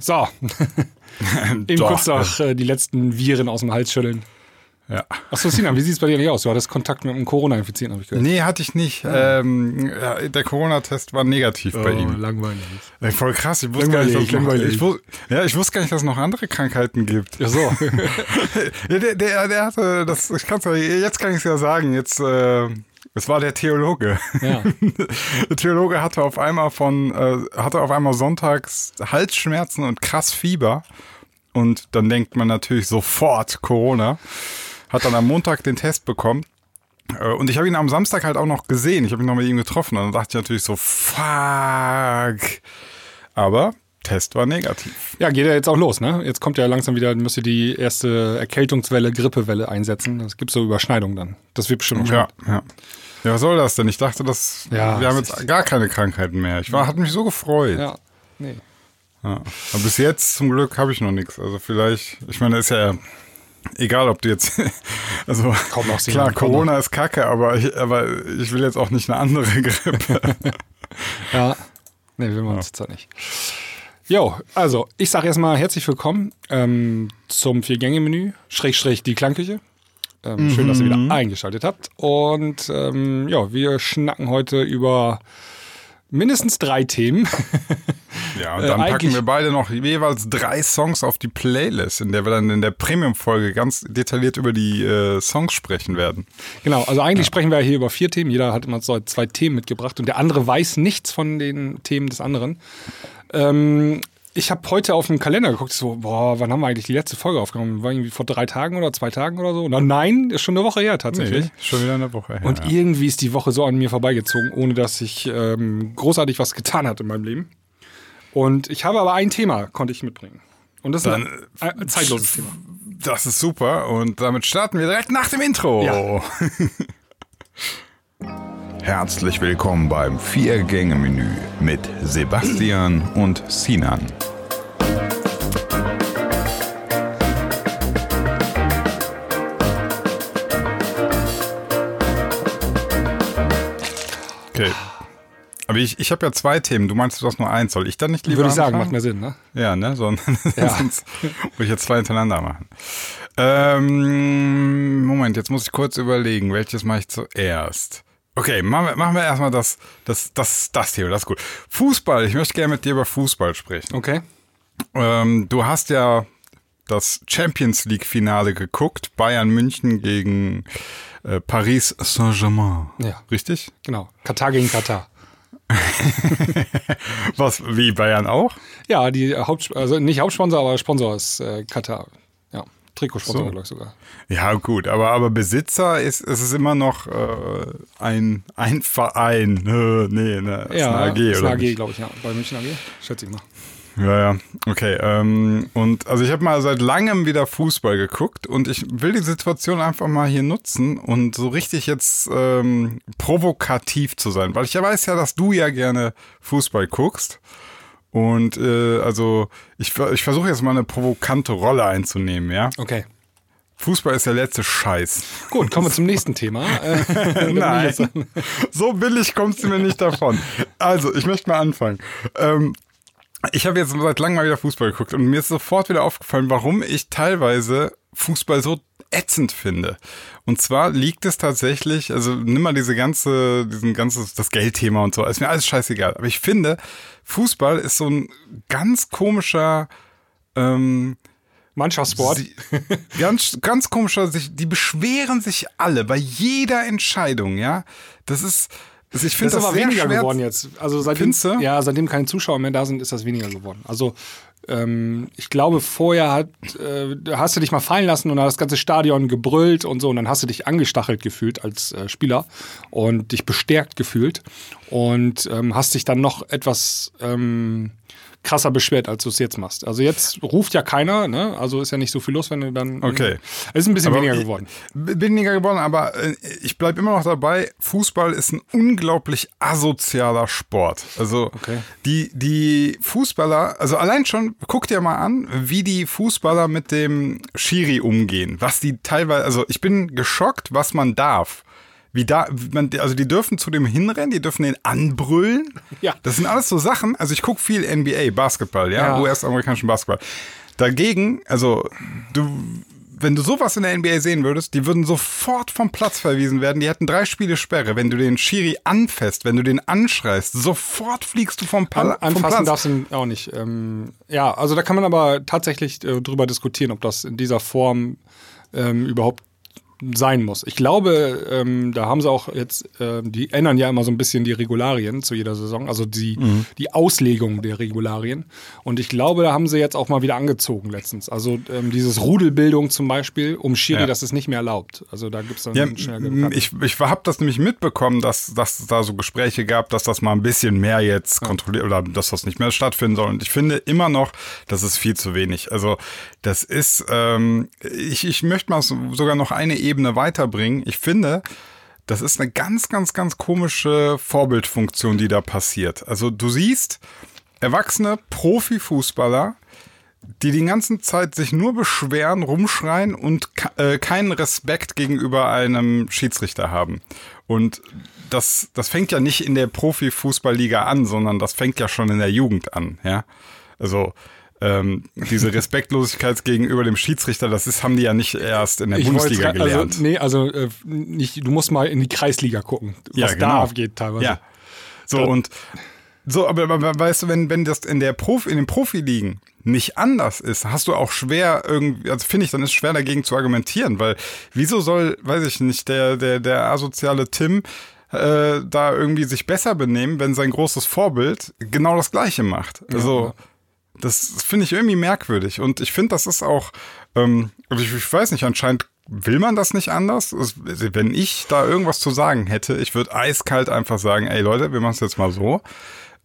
So. Eben kurz noch äh, die letzten Viren aus dem Hals schütteln. Ja. Achso, Sinan, wie sieht es bei dir nicht aus? Du hattest Kontakt mit einem Corona-Infizierten, habe ich gehört. Nee, hatte ich nicht. Ähm, ja, der Corona-Test war negativ bei ihm. Oh, langweilig. Ey, voll krass. Ich wusste, gar nicht, dass es noch, Langweilig, ich, wus- ja, ich wusste gar nicht, dass es noch andere Krankheiten gibt. Ja, so. Ja, der, der, der hatte, das, ich kann's ja, jetzt kann ich es ja sagen, jetzt, äh, es war der Theologe. Ja. Der Theologe hatte auf einmal von, äh, hatte auf einmal sonntags Halsschmerzen und krass Fieber. Und dann denkt man natürlich sofort Corona. Hat dann am Montag den Test bekommen. Äh, Und ich habe ihn am Samstag halt auch noch gesehen. Ich habe ihn noch mit ihm getroffen. Und dann dachte ich natürlich so, fuck. Aber Test war negativ. ja, geht ja jetzt auch los, ne? Jetzt kommt ja langsam wieder, müsste die erste Erkältungswelle, Grippewelle einsetzen. Es gibt so Überschneidungen dann. Das wird bestimmt noch Ja, ja. Ja, was soll das denn? Ich dachte, dass Ja, wir haben jetzt gar keine Krankheiten mehr. Ich war, hat mich so gefreut. Ja, nee. Ja. Aber bis jetzt zum Glück habe ich noch nichts. Also vielleicht, ich meine, ist ja egal, ob du jetzt, also Kaum noch klar, Corona ist kacke, aber ich, aber ich will jetzt auch nicht eine andere Grippe. Ja. Nee, will man uns jetzt nicht. Jo, also ich sage erstmal herzlich willkommen ähm, zum Vier-Gänge-Menü, Schrägstrich die Klangküche. Ähm, Schön, dass ihr wieder eingeschaltet habt. Und ähm, ja, wir schnacken heute über mindestens drei Themen. Ja, und Äh, dann packen eigentlich- wir beide noch jeweils drei Songs auf die Playlist, in der wir dann in der Premium-Folge ganz detailliert über die äh, Songs sprechen werden. genau, also eigentlich sprechen wir hier über vier Themen. Jeder hat immer so zwei Themen mitgebracht und der andere weiß nichts von den Themen des anderen. Ähm, ich habe heute auf den Kalender geguckt, so, boah, wann haben wir eigentlich die letzte Folge aufgenommen? War irgendwie vor drei Tagen oder zwei Tagen oder so? Na, nein, ist schon eine Woche her tatsächlich. Nee, schon wieder eine Woche her. Und ja. irgendwie ist die Woche so an mir vorbeigezogen, ohne dass ich ähm, großartig was getan hatte in meinem Leben. Und ich habe aber ein Thema, konnte ich mitbringen. Und das ist Dann, ein, ein zeitloses Thema. Das ist super und damit starten wir direkt nach dem Intro. Ja. Herzlich willkommen beim Vier-Gänge-Menü mit Sebastian und Sinan. Okay. Aber ich, ich habe ja zwei Themen. Du meinst, du hast nur eins. Soll ich dann nicht lieber Würde ich sagen, macht mehr Sinn, ne? Ja, ne? So, Ja. Sonst muss ich jetzt zwei hintereinander machen. Ähm, Moment, jetzt muss ich kurz überlegen, welches mache ich zuerst. Okay, machen wir, machen wir erstmal das, das, das, das Thema, das ist gut. Fußball, ich möchte gerne mit dir über Fußball sprechen. Okay. Ähm, du hast ja das Champions League-Finale geguckt, Bayern München gegen äh, Paris Saint-Germain. Ja. Richtig? Genau. Katar gegen Katar. Was, wie Bayern auch? Ja, die Haupt, also nicht Hauptsponsor, aber Sponsor ist äh, Katar. Trikotsponsor, So. glaube ich sogar. Ja, gut, aber, aber Besitzer ist, ist es immer noch äh, ein, ein Verein. Nee, ne, ist Ja, eine AG, ist eine AG, glaube ich, ja. Bei München AG, schätze ich mal. Ja, ja, okay. Ähm, und also ich habe mal seit langem wieder Fußball geguckt und ich will die Situation einfach mal hier nutzen und so richtig jetzt ähm, provokativ zu sein, weil ich ja weiß ja, dass du ja gerne Fußball guckst. Und äh, also ich, ich versuche jetzt mal eine provokante Rolle einzunehmen, ja. Okay. Fußball ist der letzte Scheiß. Gut, kommen wir zum nächsten Thema. Äh, Nein, so billig kommst du mir nicht davon. Also, ich möchte mal anfangen. Ähm, ich habe jetzt seit langem mal wieder Fußball geguckt und mir ist sofort wieder aufgefallen, warum ich teilweise Fußball so ätzend finde. Und zwar liegt es tatsächlich, also nimm mal diese ganze, diesen ganzes, das Geldthema und so, ist mir alles scheißegal. Aber ich finde, Fußball ist so ein ganz komischer, ähm, Mannschaftssport. Sie, ganz, ganz komischer, sich, die beschweren sich alle bei jeder Entscheidung, ja. Das ist, also ich finde Das ist das, aber weniger schwer. geworden jetzt. Also seitdem, ja, seitdem keine Zuschauer mehr da sind, ist das weniger geworden. Also ähm, ich glaube, vorher hat, äh, hast du dich mal fallen lassen und hat das ganze Stadion gebrüllt und so. Und dann hast du dich angestachelt gefühlt als äh, Spieler und dich bestärkt gefühlt. Und ähm, hast dich dann noch etwas ähm, krasser beschwert, als du es jetzt machst. Also jetzt ruft ja keiner, ne? Also ist ja nicht so viel los, wenn du dann. Okay. Es ist ein bisschen Aber weniger geworden. Weniger geworden, aber äh, ich bleibe immer noch dabei. Fußball ist ein unglaublich asozialer Sport. Also Okay. die, die Fußballer, also allein schon, guck dir mal an, wie die Fußballer mit dem Schiri umgehen. Was die teilweise, also ich bin geschockt, was man darf. Wie da, man, also die dürfen zu dem hinrennen, die dürfen den anbrüllen. Ja. Das sind alles so Sachen. Also ich gucke viel NBA, Basketball, ja, Ja. US-amerikanischen Basketball. Dagegen, also du, wenn du sowas in der NBA sehen würdest, die würden sofort vom Platz verwiesen werden. Die hätten drei Spiele Sperre. Wenn du den Schiri anfasst, wenn du den anschreist, sofort fliegst du vom, Pal An, vom anfassen Platz. darfst du ihn auch nicht. Ähm, ja, also da kann man aber tatsächlich äh, drüber diskutieren, ob das in dieser Form ähm, überhaupt sein muss. Ich glaube, ähm, da haben sie auch jetzt, ähm, die ändern ja immer so ein bisschen die Regularien zu jeder Saison, also die, Mhm. die Auslegung der Regularien. Und ich glaube, da haben sie jetzt auch mal wieder angezogen letztens. Also ähm, dieses Rudelbildung zum Beispiel um Schiri, Ja. das ist nicht mehr erlaubt. Also da gibt es dann Ja, schnell ich, ich habe das nämlich mitbekommen, dass, dass es da so Gespräche gab, dass das mal ein bisschen mehr jetzt kontrolliert oder dass das nicht mehr stattfinden soll. Und ich finde immer noch, das ist viel zu wenig. Also das ist, ähm, ich, ich möchte mal so, sogar noch eine Ebene weiterbringen. Ich finde, das ist eine ganz, ganz, ganz komische Vorbildfunktion, die da passiert. Also du siehst erwachsene Profifußballer, die die ganze Zeit sich nur beschweren, rumschreien und äh, keinen Respekt gegenüber einem Schiedsrichter haben. Und das, das fängt ja nicht in der Profifußballliga an, sondern das fängt ja schon in der Jugend an, ja. Also ähm, diese Respektlosigkeit gegenüber dem Schiedsrichter, das ist, haben die ja nicht erst in der Ich Bundesliga wollte- gelernt. Also, nee, also äh, nicht, du musst mal in die Kreisliga gucken, was Ja, da genau. abgeht teilweise. Ja. So und so, aber, aber weißt du, wenn, wenn das in der Profi, in den Profiligen nicht anders ist, hast du auch schwer irgendwie, also finde ich, dann ist es schwer dagegen zu argumentieren, weil wieso soll, weiß ich nicht, der, der, der asoziale Tim äh, da irgendwie sich besser benehmen, wenn sein großes Vorbild genau das Gleiche macht. Also das finde ich irgendwie merkwürdig und ich finde, das ist auch, ähm, also ich, ich weiß nicht, anscheinend will man das nicht anders. Wenn ich da irgendwas zu sagen hätte, ich würde eiskalt einfach sagen, ey Leute, wir machen es jetzt mal so.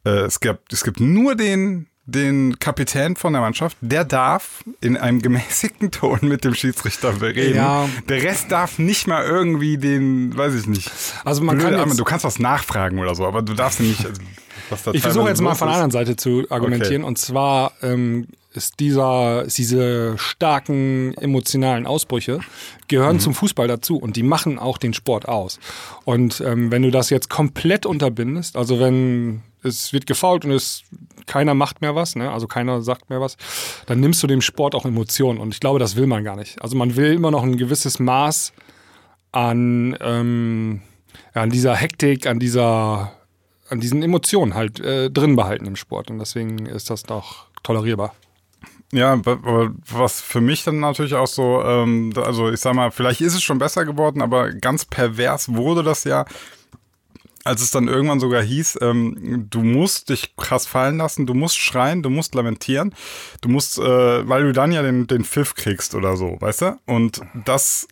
Äh, es, gibt, es gibt nur den, den Kapitän von der Mannschaft, der darf in einem gemäßigten Ton mit dem Schiedsrichter reden. Ja. Der Rest darf nicht mal irgendwie den, weiß ich nicht. Also man blöde kann jetzt- du kannst was nachfragen oder so, aber du darfst nicht. Also, Ich versuche jetzt mal von der anderen Seite zu argumentieren. Und zwar ähm, ist dieser, ist diese starken emotionalen Ausbrüche gehören zum Fußball dazu und die machen auch den Sport aus. Und ähm, wenn du das jetzt komplett unterbindest, also wenn es wird gefault und es keiner macht mehr was, ne? also keiner sagt mehr was, dann nimmst du dem Sport auch Emotionen. Und ich glaube, das will man gar nicht. Also man will immer noch ein gewisses Maß an, ähm, ja, an dieser Hektik, an dieser an diesen Emotionen halt äh, drin behalten im Sport. Und deswegen ist das doch tolerierbar. Ja, was für mich dann natürlich auch so, ähm, also ich sag mal, vielleicht ist es schon besser geworden, aber ganz pervers wurde das ja, als es dann irgendwann sogar hieß, ähm, du musst dich krass fallen lassen, du musst schreien, du musst lamentieren, du musst, äh, weil du dann ja den, den Pfiff kriegst oder so, weißt du? Und das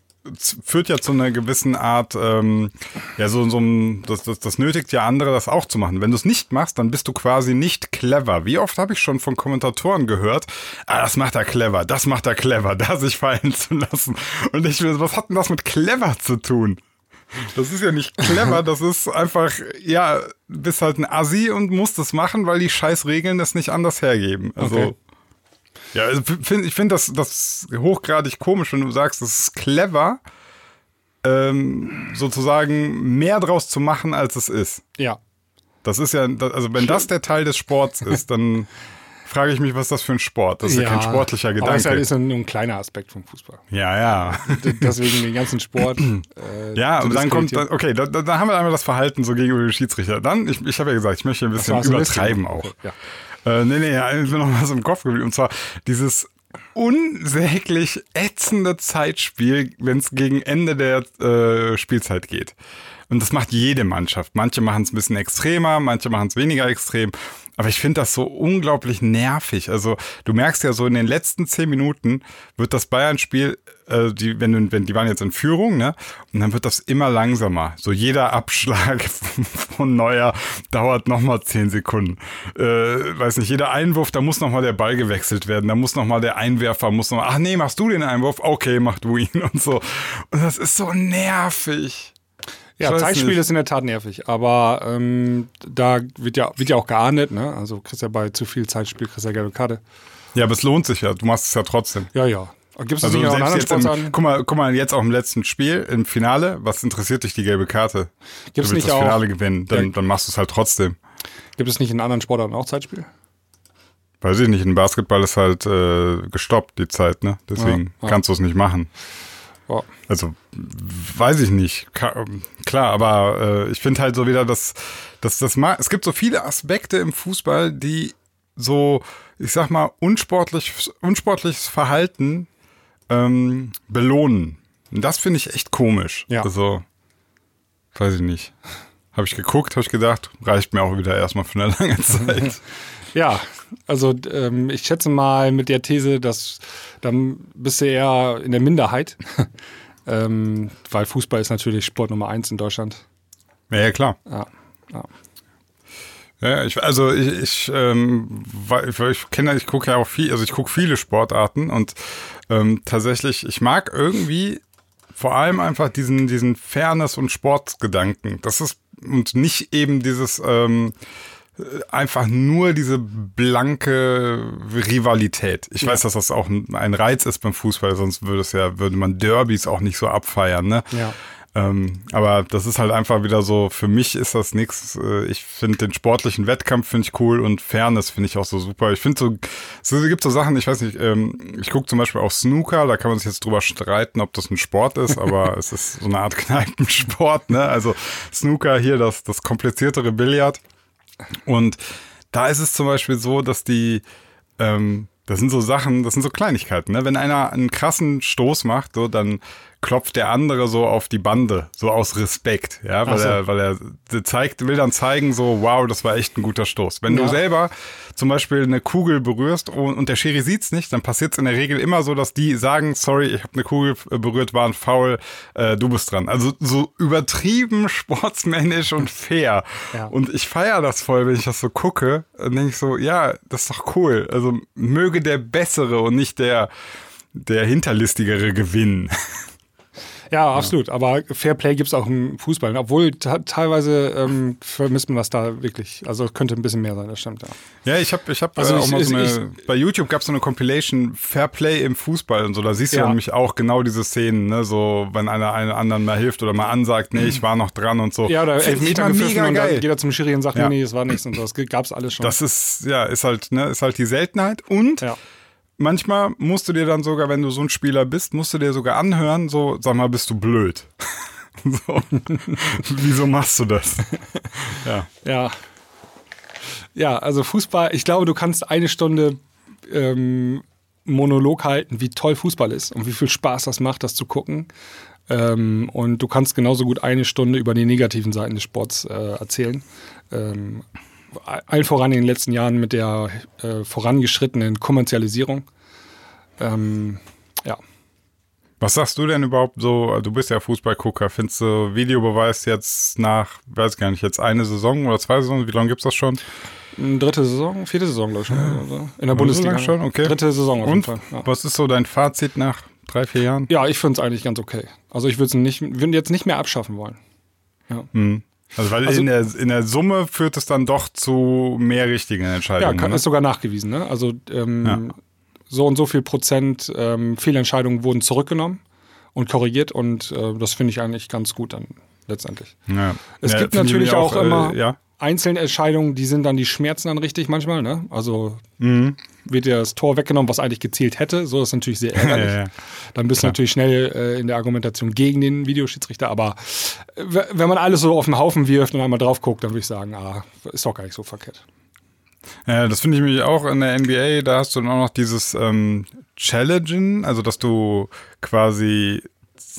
führt ja zu einer gewissen Art, ähm, ja, so, so ein, das, das, das nötigt ja andere, das auch zu machen. Wenn du es nicht machst, dann bist du quasi nicht clever. Wie oft habe ich schon von Kommentatoren gehört, ah, das macht er clever, das macht er clever, da sich fallen zu lassen. Und ich will, was hat denn das mit clever zu tun? Das ist ja nicht clever, das ist einfach, ja, bist halt ein Assi und musst es machen, weil die scheiß Regeln das nicht anders hergeben. Also, Okay. Ja, also find, ich finde das, das hochgradig komisch, wenn du sagst, das ist clever, ähm, sozusagen mehr draus zu machen, als es ist. Ja. Das ist ja, also wenn das der Teil des Sports ist, dann frage ich mich, was ist das für ein Sport? Das ist ja, kein sportlicher Aber es Gedanke. ist ja nur ein kleiner Aspekt vom Fußball. ja, ja. Deswegen den ganzen Sport. Äh, Ja, und dann kommt, dann, okay, da, da, haben wir einmal das Verhalten so gegenüber den Schiedsrichter. Dann, ich, ich habe ja gesagt, ich möchte ein bisschen übertreiben Liste. auch. Ja. Äh, nee, nee, ja, ist mir noch was im Kopf geblieben. Und zwar dieses unsäglich ätzende Zeitspiel, wenn es gegen Ende der äh, Spielzeit geht. Und das macht jede Mannschaft. Manche machen es ein bisschen extremer, manche machen es weniger extrem. Aber ich finde das so unglaublich nervig. Also du merkst ja so in den letzten zehn Minuten wird das Bayern-Spiel, äh, die, wenn, wenn die waren jetzt in Führung, ne? Und dann wird das immer langsamer. So jeder Abschlag von Neuer dauert nochmal zehn Sekunden. Äh, weiß nicht, jeder Einwurf, da muss nochmal der Ball gewechselt werden. Da muss nochmal der Einwerfer, muss noch ach nee, machst du den Einwurf? Okay, mach du ihn und so. Und das ist so nervig. Ja, Zeitspiel ist in der Tat nervig, aber ähm, da wird ja, wird ja auch geahndet, ne? Also kriegst ja bei zu viel Zeitspiel, kriegst ja gelbe Karte. Ja, aber es lohnt sich ja. Du machst es ja trotzdem. Ja, ja. Gibt es Also nicht auch in selbst anderen Sportarten? guck mal, guck mal, jetzt auch im letzten Spiel, im Finale, was interessiert dich die gelbe Karte? Du willst nicht das auch- Finale gewinnen, dann, Ja. dann machst du es halt trotzdem. Gibt es nicht in anderen Sportarten auch Zeitspiel? Weiß ich nicht, in Basketball ist halt äh, gestoppt, die Zeit, ne? Deswegen Ja, ja. kannst du es nicht machen. Ja. Also, weiß ich nicht. Ka klar, aber äh, ich finde halt so wieder, dass, dass das mal, es gibt so viele Aspekte im Fußball, die so, ich sag mal, unsportlich, unsportliches Verhalten ähm, belohnen. Und das finde ich echt komisch. Ja. Also, weiß ich nicht. Habe ich geguckt, habe ich gedacht, reicht mir auch wieder erstmal für eine lange Zeit. Ja, also ähm, ich schätze mal mit der These, dass dann bist du eher in der Minderheit. ähm, weil Fußball ist natürlich Sport Nummer eins in Deutschland. ja, ja, klar. Ja, ja. Ja, ich, also ich, ich, ähm, ich, ich kenne, ich gucke ja auch viel, also ich gucke viele Sportarten und ähm, tatsächlich, ich mag irgendwie vor allem einfach diesen, diesen Fairness- und Sportgedanken. Das ist und nicht eben dieses ähm, äh, einfach nur diese blanke Rivalität. Ich weiß, dass das auch ein, ein Reiz ist beim Fußball, sonst würde es ja, würde man Derbys auch nicht so abfeiern, ne? Ja. Ähm, aber das ist halt einfach wieder so, für mich ist das nichts. Äh, ich finde den sportlichen Wettkampf finde ich cool und Fairness finde ich auch so super. Ich finde so, es gibt so Sachen, ich weiß nicht, ähm, ich gucke zum Beispiel auch Snooker, da kann man sich jetzt drüber streiten, ob das ein Sport ist, aber es ist so eine Art Kneipensport, ne? Also Snooker hier, das, das kompliziertere Billard. Und da ist es zum Beispiel so, dass die, ähm, das sind so Sachen, das sind so Kleinigkeiten. Ne? Wenn einer einen krassen Stoß macht, so, dann klopft der andere so auf die Bande, so aus Respekt, ja, weil so. er, weil er zeigt, will dann zeigen, so, wow, das war echt ein guter Stoß. Wenn Ja. du selber zum Beispiel eine Kugel berührst und, und der Schiri sieht's nicht, dann passiert es in der Regel immer so, dass die sagen, sorry, ich habe eine Kugel äh, berührt, war ein Foul, äh, du bist dran. Also so übertrieben sportsmännisch und fair. Ja. Und ich feiere das voll, wenn ich das so gucke, dann denke ich so, ja, das ist doch cool. Also möge der Bessere und nicht der, der Hinterlistigere gewinnen. Ja, absolut. Aber Fairplay gibt es auch im Fußball. Obwohl ta- teilweise ähm, vermisst man das da wirklich. Also könnte ein bisschen mehr sein, das stimmt, ja. Ja, ich habe ich hab Also äh, auch ich- mal so ich- eine, bei YouTube gab es so eine Compilation Fair Play im Fußball und so, da siehst du Ja. ja. nämlich auch genau diese Szenen, ne, so wenn einer einem anderen mal hilft oder mal ansagt, nee, ich war noch dran und so. Ja, oder ich Elfmeter mega und dann geht er zum Schiri und sagt, Ja. nee, nee, es war nichts und so. Das gab es alles schon. Das ist, ja, ist halt, ne, ist halt die Seltenheit und ja. Manchmal musst du dir dann sogar, wenn du so ein Spieler bist, musst du dir sogar anhören, so, sag mal, bist du blöd. so. Wieso machst du das? ja. Ja. Ja, also Fußball, ich glaube, du kannst eine Stunde ähm, Monolog halten, wie toll Fußball ist und wie viel Spaß das macht, das zu gucken. Ähm, und du kannst genauso gut eine Stunde über die negativen Seiten des Sports äh, erzählen. Ähm, allen voran in den letzten Jahren mit der äh, vorangeschrittenen Kommerzialisierung. Ähm, ja. Was sagst du denn überhaupt so? also Du bist ja Fußballgucker. Findest du Videobeweis jetzt nach, weiß gar nicht, jetzt eine Saison oder zwei Saison? Wie lange gibt's das schon? Dritte Saison, vierte Saison, glaube ich schon. Also in der Bundesliga. lang schon? Okay. Dritte Saison auf jeden Und Fall. Ja. was ist so dein Fazit nach drei, vier Jahren? Ja, ich finde es eigentlich ganz okay. Also ich würde es nicht, würd jetzt nicht mehr abschaffen wollen. Also weil Also- in, der, in der Summe führt es dann doch zu mehr richtigen Ja, Entscheidungen. kann, ne? ist sogar nachgewiesen. Ne? Also ähm, Ja. so und so viel Prozent ähm, Fehlentscheidungen wurden zurückgenommen und korrigiert und äh, das finde ich eigentlich ganz gut dann letztendlich. ja. Es Ja, gibt natürlich auch, äh, immer ja. Einzelentscheidungen, die sind dann die Schmerzen dann richtig manchmal. Ne? Also Mhm. wird dir das Tor weggenommen, was eigentlich gezielt hätte. So ist natürlich sehr ärgerlich. Ja, ja. Dann bist du natürlich schnell äh, in der Argumentation gegen den Videoschiedsrichter. Aber wenn man alles so auf den Haufen wirft und einmal drauf guckt, dann würde ich sagen, ah, ist doch gar nicht so verkehrt. Ja, das finde ich nämlich auch in der NBA, da hast du dann auch noch dieses ähm, Challengen, also dass du quasi,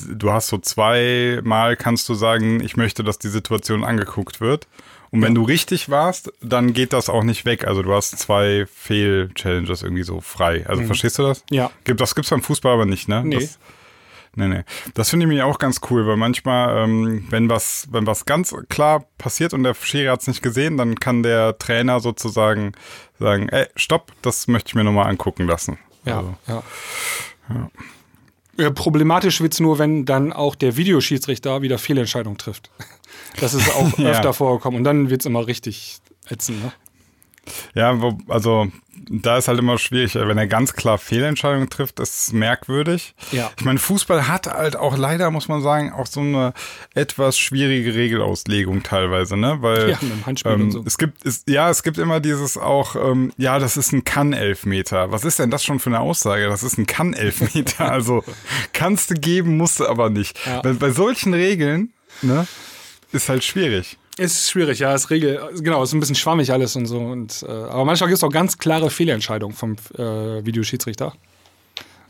du hast so zweimal kannst du sagen, ich möchte, dass die Situation angeguckt wird. Und wenn du richtig warst, dann geht das auch nicht weg. Also du hast zwei Fehl-Challenges irgendwie so frei. Also verstehst du das? Ja. Gibt, das gibt's beim Fußball aber nicht, ne? Nee. Das, nee, nee. Das finde ich mir auch ganz cool, weil manchmal, ähm, wenn was, wenn was ganz klar passiert und der Schiri hat's nicht gesehen, dann kann der Trainer sozusagen sagen, ey, stopp, das möchte ich mir nochmal angucken lassen. Ja, Also, ja. Ja, problematisch wird es nur, wenn dann auch der Videoschiedsrichter wieder Fehlentscheidungen trifft. Das ist auch Ja. öfter vorgekommen und dann wird es immer richtig ätzend. Ne? Ja, wo, also da ist halt immer schwierig, wenn er ganz klar Fehlentscheidungen trifft, ist es merkwürdig. Ja. Ich meine, Fußball hat halt auch leider, muss man sagen, auch so eine etwas schwierige Regelauslegung teilweise, ne? Weil Ja, mit dem Handspiel ähm, und so. es gibt, es, ja, es gibt immer dieses auch, ähm, ja, das ist ein Kann-Elfmeter. Was ist denn das schon für eine Aussage? Das ist ein Kann-Elfmeter. also kannst du geben, musst du aber nicht. Ja. Bei, bei solchen Regeln, ne, ist halt schwierig. Ist schwierig, ja, ist Regel, genau, ist ein bisschen schwammig alles und so. Und, äh, aber manchmal gibt es auch ganz klare Fehlentscheidungen vom äh, Videoschiedsrichter.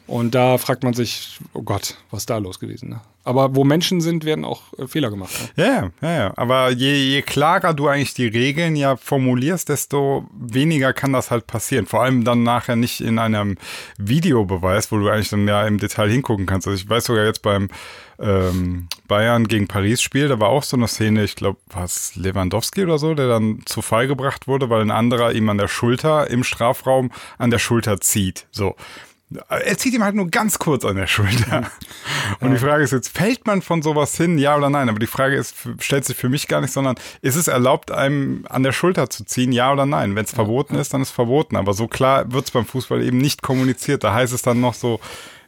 Und da fragt man sich, oh Gott, was ist da los gewesen? Ne? Aber wo Menschen sind, werden auch äh, Fehler gemacht. Ne? Ja, ja, ja. Aber je, je klarer du eigentlich die Regeln ja formulierst, desto weniger kann das halt passieren. Vor allem dann nachher nicht in einem Videobeweis, wo du eigentlich dann ja im Detail hingucken kannst. Also ich weiß sogar jetzt beim ähm, Bayern gegen Paris Spiel, da war auch so eine Szene, ich glaube, war es Lewandowski oder so, der dann zu Fall gebracht wurde, weil ein anderer ihm an der Schulter im Strafraum an der Schulter zieht. So. Er zieht ihm halt nur ganz kurz an der Schulter. Und die Frage ist jetzt, fällt man von sowas hin, ja oder nein? Aber die Frage ist, stellt sich für mich gar nicht, sondern ist es erlaubt, einem an der Schulter zu ziehen, ja oder nein? Wenn es verboten ist, dann ist es verboten. Aber so klar wird es beim Fußball eben nicht kommuniziert. Da heißt es dann noch so,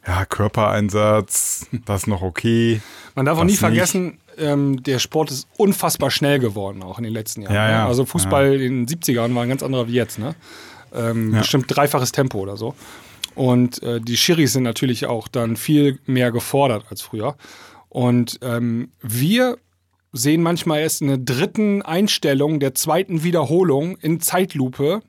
ja, Körpereinsatz, das ist noch okay. Man darf auch nie vergessen, ähm, der Sport ist unfassbar schnell geworden, auch in den letzten Jahren. Ja, ja. Also Fußball in den 70ern war ein ganz anderer wie jetzt. Ne? Ähm, Bestimmt dreifaches Tempo oder so. Und äh, die Schiris sind natürlich auch dann viel mehr gefordert als früher. Und ähm, wir sehen manchmal erst in der dritten Einstellung der zweiten Wiederholung in Zeitlupe,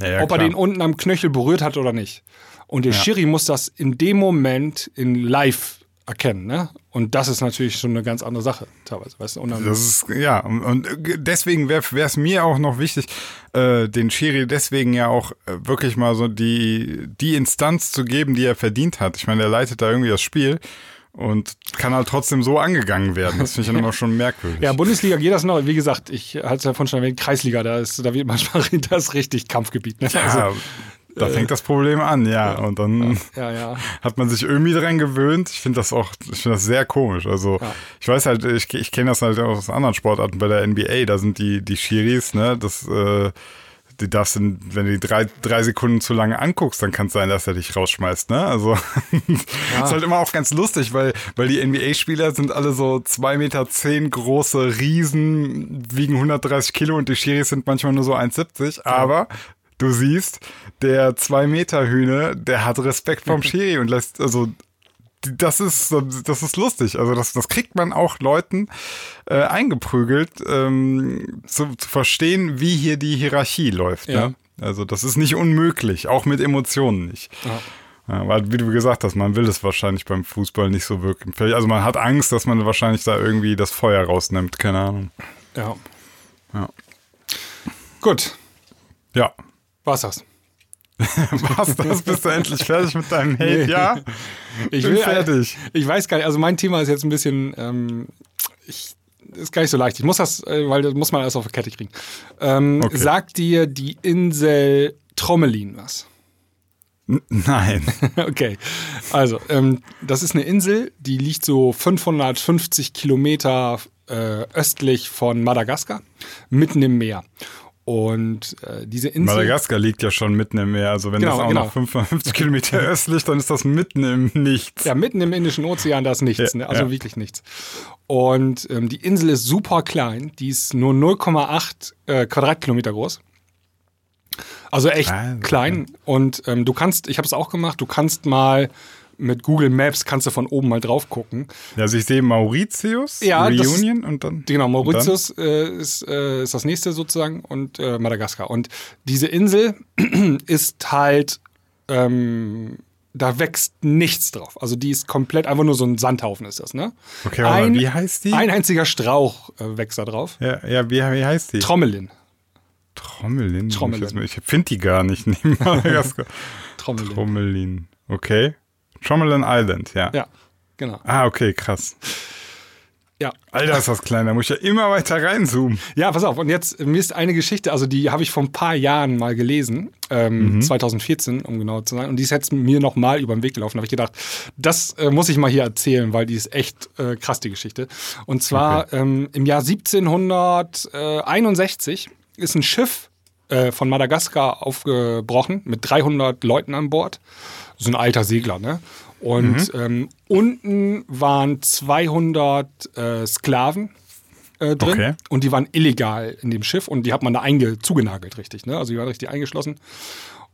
Ja, ja, ob er klar. den unten am Knöchel berührt hat oder nicht. Und der Schiri muss das in dem Moment in live erkennen. Ne? Und das ist natürlich schon eine ganz andere Sache teilweise. Weißt du? Das ist, ja, und, und deswegen wäre es mir auch noch wichtig, äh, den Schiri deswegen ja auch äh, wirklich mal so die, die Instanz zu geben, die er verdient hat. Ich meine, er leitet da irgendwie das Spiel und kann halt trotzdem so angegangen werden. Das finde ich dann immer schon merkwürdig. ja, Bundesliga geht das noch. Wie gesagt, ich hatte es ja vorhin schon erwähnt, Kreisliga, da, ist, da wird manchmal das richtig Kampfgebiet. Ne? Ja, Also, da fängt das Problem an, ja. Und dann ja, ja. hat man sich irgendwie dran gewöhnt. Ich finde das auch, ich finde das sehr komisch. Also Ja. ich weiß halt, ich, ich kenne das halt aus anderen Sportarten bei der NBA, da sind die, die Schiris, ne, das, äh, die darfst du, wenn du die drei, drei Sekunden zu lange anguckst, dann kann es sein, dass er dich rausschmeißt, ne? Also ist halt immer auch ganz lustig, weil, weil die NBA-Spieler sind alle so zwei Meter zehn große Riesen, wiegen 130 Kilo und die Schiris sind manchmal nur so 1,70, aber du siehst, der zwei Meter Hühne, der hat Respekt vom Schiri und lässt, also das ist, das ist lustig. Also das, das kriegt man auch Leuten äh, eingeprügelt, ähm, zu, zu verstehen, wie hier die Hierarchie läuft. Ja. Ne? Also das ist nicht unmöglich, auch mit Emotionen nicht. Ja, weil, wie du gesagt hast, man will es wahrscheinlich beim Fußball nicht so wirklich. Also man hat Angst, dass man wahrscheinlich da irgendwie das Feuer rausnimmt, keine Ahnung. ja. Ja. Gut, Ja. War's das. Was, das bist du endlich fertig mit deinem Hate? Nee. Ja, Ich bin fertig. Ich weiß gar nicht, also mein Thema ist jetzt ein bisschen, ähm, ich, ist gar nicht so leicht. Ich muss das, äh, weil das muss man alles auf die Kette kriegen. Ähm, Okay. Sagt dir die Insel Trommelin was? N- Nein. okay, also ähm, das ist eine Insel, die liegt so 550 Kilometer äh, östlich von Madagaskar, mitten im Meer. Und äh, diese Insel. Madagaskar liegt ja schon mitten im Meer. Also wenn Genau, das auch genau. noch 55 Kilometer östlich, dann ist das mitten im Nichts. Ja, mitten im Indischen Ozean, da ist nichts, Ja, ne? also ja. wirklich nichts. Und ähm, die Insel ist super klein, die ist nur 0,8 äh, Quadratkilometer groß. Also echt Also, klein. Und ähm, du kannst, ich habe es auch gemacht, du kannst mal mit Google Maps, kannst du von oben mal drauf gucken. Ja, also ich sehe Mauritius, Ja, das- Reunion und dann. Genau, und dann? Mauritius äh, ist, äh, ist das nächste sozusagen und äh, Madagaskar. Und diese Insel ist halt, ähm, da wächst nichts drauf. Also die ist komplett, einfach nur so ein Sandhaufen ist das, ne? Okay, warte mal, wie heißt die? Ein einziger Strauch äh, wächst da drauf. Ja, ja wie, wie heißt die? Trommelin. Trommelin. Trommelin. Ich, ich finde die gar nicht. Trommelin. Trommelin. Okay. Trommelin Island, ja. ja, genau. Ah, okay, krass. Ja. Alter, ist das klein, da muss ich ja immer weiter reinzoomen. Ja, pass auf. Und jetzt, mir ist eine Geschichte, also die habe ich vor ein paar Jahren mal gelesen, ähm, Mhm. 2014, um genau zu sein. Und die ist jetzt mir noch mal über den Weg gelaufen. Da habe ich gedacht, das äh, muss ich mal hier erzählen, weil die ist echt äh, krass, die Geschichte. Und zwar ähm, im Jahr 1761 ist ein Schiff äh, von Madagaskar aufgebrochen mit 300 Leuten an Bord. So ein alter Segler, ne? Und Mhm. ähm, unten waren 200 äh, Sklaven äh, drin Okay. und die waren illegal in dem Schiff und die hat man da einge zugenagelt, richtig, ne? Also die waren richtig eingeschlossen.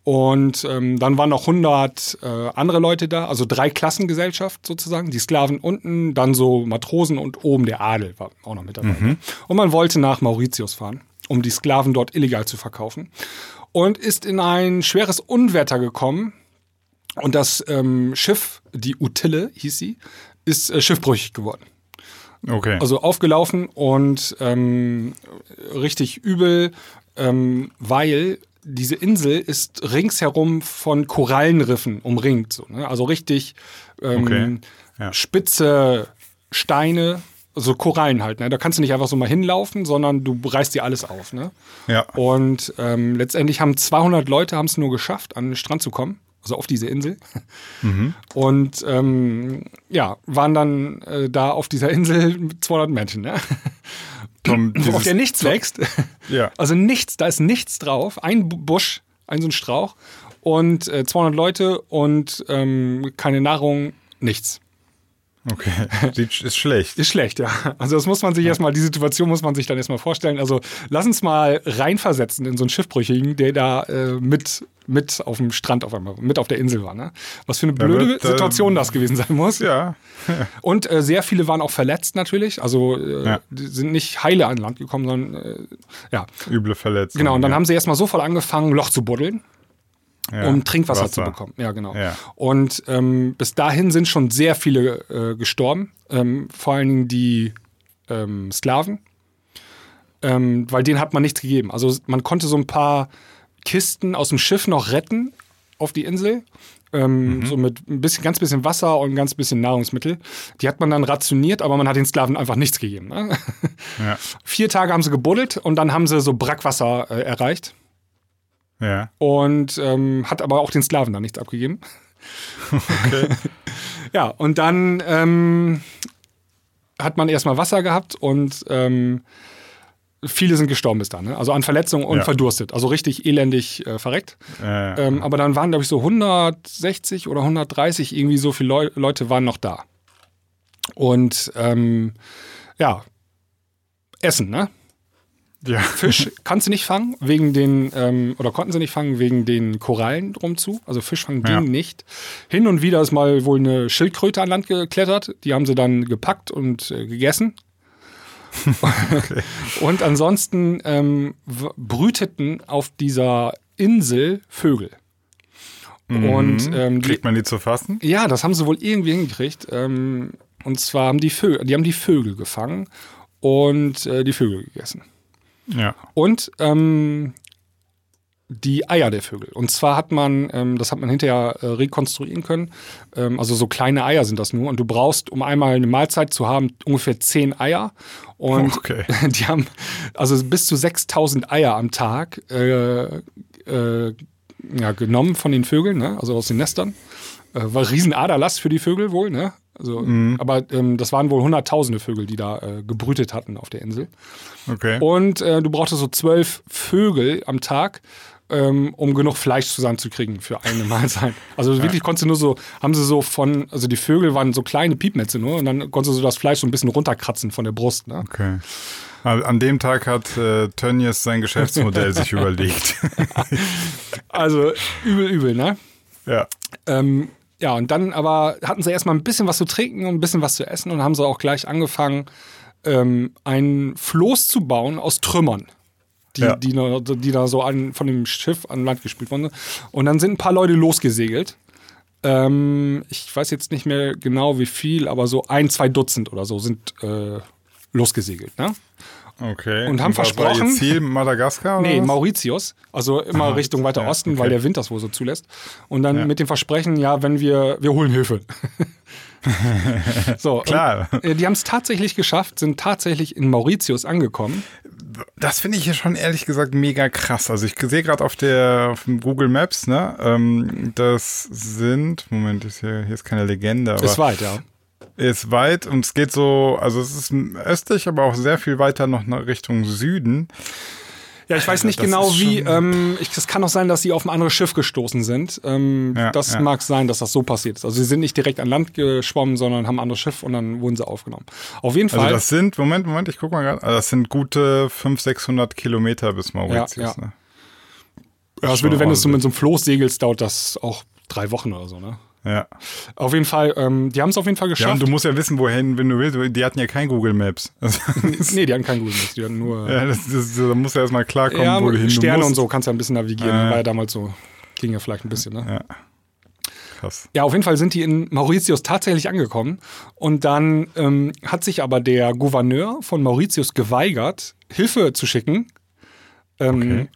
Und ähm, dann waren noch 100 äh, andere Leute da, also drei Klassengesellschaft sozusagen, die Sklaven unten, dann so Matrosen und oben der Adel war auch noch mit dabei. Ne? Und man wollte nach Mauritius fahren, um die Sklaven dort illegal zu verkaufen. Und ist in ein schweres Unwetter gekommen. Und das ähm, Schiff, die Utille hieß sie, ist äh, schiffbrüchig geworden. Okay. Also aufgelaufen und ähm, richtig übel, ähm, weil diese Insel ist ringsherum von Korallenriffen umringt. So, ne? Also richtig ähm, Okay, ja. spitze Steine, so Korallen halt. Ne? Da kannst du nicht einfach so mal hinlaufen, sondern du reißt dir alles auf. Ne? ja. Und ähm, letztendlich haben 200 Leute haben es nur geschafft, an den Strand zu kommen, also auf diese Insel. Und ähm, ja, waren dann äh, da auf dieser Insel mit 200 Menschen, ne? Um auf der nichts wächst. Ja. Also nichts, da ist nichts drauf. Ein Bu- Busch, ein so ein Strauch und äh, 200 Leute und ähm, keine Nahrung, nichts. Okay. Ist schlecht. Ist schlecht, ja. Also das muss man sich erstmal, die Situation muss man sich dann erstmal vorstellen. Also lass uns mal reinversetzen in so einen Schiffbrüchigen, der da äh, mit, mit auf dem Strand auf einmal, mit auf der Insel war. Ne? Was für eine blöde wird, äh, Situation das gewesen sein muss. Ja. Und äh, sehr viele waren auch verletzt natürlich. Also äh, Ja. die sind nicht heile an Land gekommen, sondern äh, ja. Üble Verletzung. Genau, und dann ja. haben sie erstmal sofort angefangen, Loch zu buddeln ja. um Trinkwasser Wasser. zu bekommen. Ja, genau. Ja. Und ähm, bis dahin sind schon sehr viele äh, gestorben, ähm, vor allen Dingen die ähm, Sklaven, ähm, weil denen hat man nichts gegeben. Also man konnte so ein paar Kisten aus dem Schiff noch retten auf die Insel. Ähm, So mit ein bisschen, ganz bisschen Wasser und ein ganz bisschen Nahrungsmittel. Die hat man dann rationiert, aber man hat den Sklaven einfach nichts gegeben. Ne? Ja. Vier Tage haben sie gebuddelt und dann haben sie so Brackwasser äh, erreicht Ja. und ähm, hat aber auch den Sklaven da nichts abgegeben. ja, und dann ähm, hat man erstmal Wasser gehabt und ähm, viele sind gestorben bis dann. Ne? Also an Verletzungen und Ja. verdurstet. Also richtig elendig äh, verreckt. Äh, Ähm, aber dann waren, glaube ich, so 160 oder 130, irgendwie so viele Leu Leute waren noch da. Und ähm, ja, Essen, ne? Ja. Fisch kannst du nicht fangen, wegen den, ähm, oder konnten sie nicht fangen, wegen den Korallen drum zu. Also Fisch fangen Ja. ging nicht. Hin und wieder ist mal wohl eine Schildkröte an Land geklettert. Die haben sie dann gepackt und äh, gegessen. Und ansonsten ähm, brüteten auf dieser Insel Vögel. Und ähm, die, Kriegt man die zu fassen? ja, das haben sie wohl irgendwie hingekriegt. Ähm, und zwar haben die Vögel, die haben die Vögel gefangen und äh, die Vögel gegessen. Ja. Und ähm, die Eier der Vögel. Und zwar hat man, ähm, das hat man hinterher äh, rekonstruieren können, ähm, also so kleine Eier sind das nur. Und du brauchst, um einmal eine Mahlzeit zu haben, ungefähr zehn Eier. Und Okay. die haben also bis zu 6000 Eier am Tag äh, äh, ja, genommen von den Vögeln, ne? also aus den Nestern. Äh, war riesen Aderlass für die Vögel wohl, ne? Also, Aber ähm, das waren wohl hunderttausende Vögel, die da äh, gebrütet hatten auf der Insel. Okay. Und äh, du brauchtest so zwölf Vögel am Tag, ähm, um genug Fleisch zusammenzukriegen für eine Mahlzeit. Also wirklich konntest du nur so, haben sie so von, also die Vögel waren so kleine Piepmetze nur und dann konntest du so das Fleisch so ein bisschen runterkratzen von der Brust. Ne? Okay. An dem Tag hat äh, Tönnies sein Geschäftsmodell sich überlegt. Also übel, übel, ne? ja. Ähm, ja, und dann aber hatten sie erstmal ein bisschen was zu trinken und ein bisschen was zu essen und haben sie auch gleich angefangen, ähm, ein Floß zu bauen aus Trümmern. Die, Ja. die, da- die da so an, von dem Schiff an Land gespült wurden. Und dann sind ein paar Leute losgesegelt. Ähm, ich weiß jetzt nicht mehr genau wie viel, aber so ein, zwei Dutzend oder so sind äh, losgesegelt. Ne? Okay. Und haben War versprochen- ihr Ziel Madagaskar? Oder Nee, was? Mauritius. Also immer Richtung weiter ja, Osten, okay. weil der Wind das wohl so zulässt. Und dann Ja. mit dem Versprechen, ja, wenn wir, wir holen Hilfe. so, Klar. Und, äh, die haben es tatsächlich geschafft, sind tatsächlich in Mauritius angekommen. Das finde ich hier schon ehrlich gesagt mega krass. Also ich sehe gerade auf der auf dem Google Maps, ne, ähm, das sind, Moment, ist hier, hier ist keine Legende, aber ist weit, ja. Ist weit und es geht so, also es ist östlich, aber auch sehr viel weiter noch Richtung Süden. Ja, ich weiß nicht Das genau wie. Ähm, ich, es kann auch sein, dass sie auf ein anderes Schiff gestoßen sind. Ähm, Ja, das ja. mag sein, dass das so passiert ist. Also sie sind nicht direkt an Land geschwommen, sondern haben ein anderes Schiff und dann wurden sie aufgenommen. Auf jeden Also Fall. das sind, Moment, Moment, ich guck mal gerade, also das sind gute 500, 600 Kilometer bis Mauritius. Ja, ja. Ne? ja, das würde, wenn du so mit so einem Floß segelst, dauert das auch drei Wochen oder so, ne? Ja. Auf jeden Fall, ähm, die haben es auf jeden Fall ja, und geschafft. du musst ja wissen, wohin, wenn du willst. Die hatten ja kein Google Maps. Nee, die hatten kein Google Maps, die hatten nur ja, das, das, da musst du erstmal klarkommen, ja, wo du hin Sterne musst. und so kannst du ein bisschen navigieren. Ja. War ja damals so, ging ja vielleicht ein bisschen, ne? Ja. Krass. Ja, auf jeden Fall sind die in Mauritius tatsächlich angekommen. Und dann ähm, hat sich aber der Gouverneur von Mauritius geweigert, Hilfe zu schicken, ähm, Okay.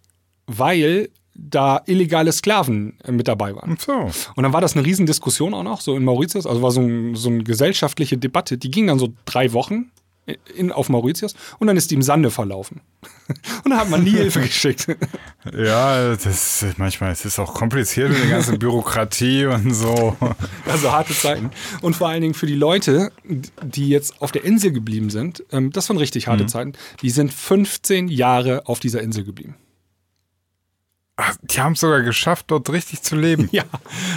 weil da illegale Sklaven äh, mit dabei waren. Und so. Und dann war das eine Riesendiskussion auch noch, so in Mauritius. Also war so, ein, so eine gesellschaftliche Debatte. Die ging dann so drei Wochen in, auf Mauritius und dann ist die im Sande verlaufen. Und dann hat man nie Hilfe geschickt. Ja, das manchmal es ist auch kompliziert mit der ganzen Bürokratie und so. Also harte Zeiten. Und vor allen Dingen für die Leute, die jetzt auf der Insel geblieben sind, ähm, das waren richtig harte Zeiten, die sind 15 Jahre auf dieser Insel geblieben. Ach, die haben es sogar geschafft, dort richtig zu leben. Ja,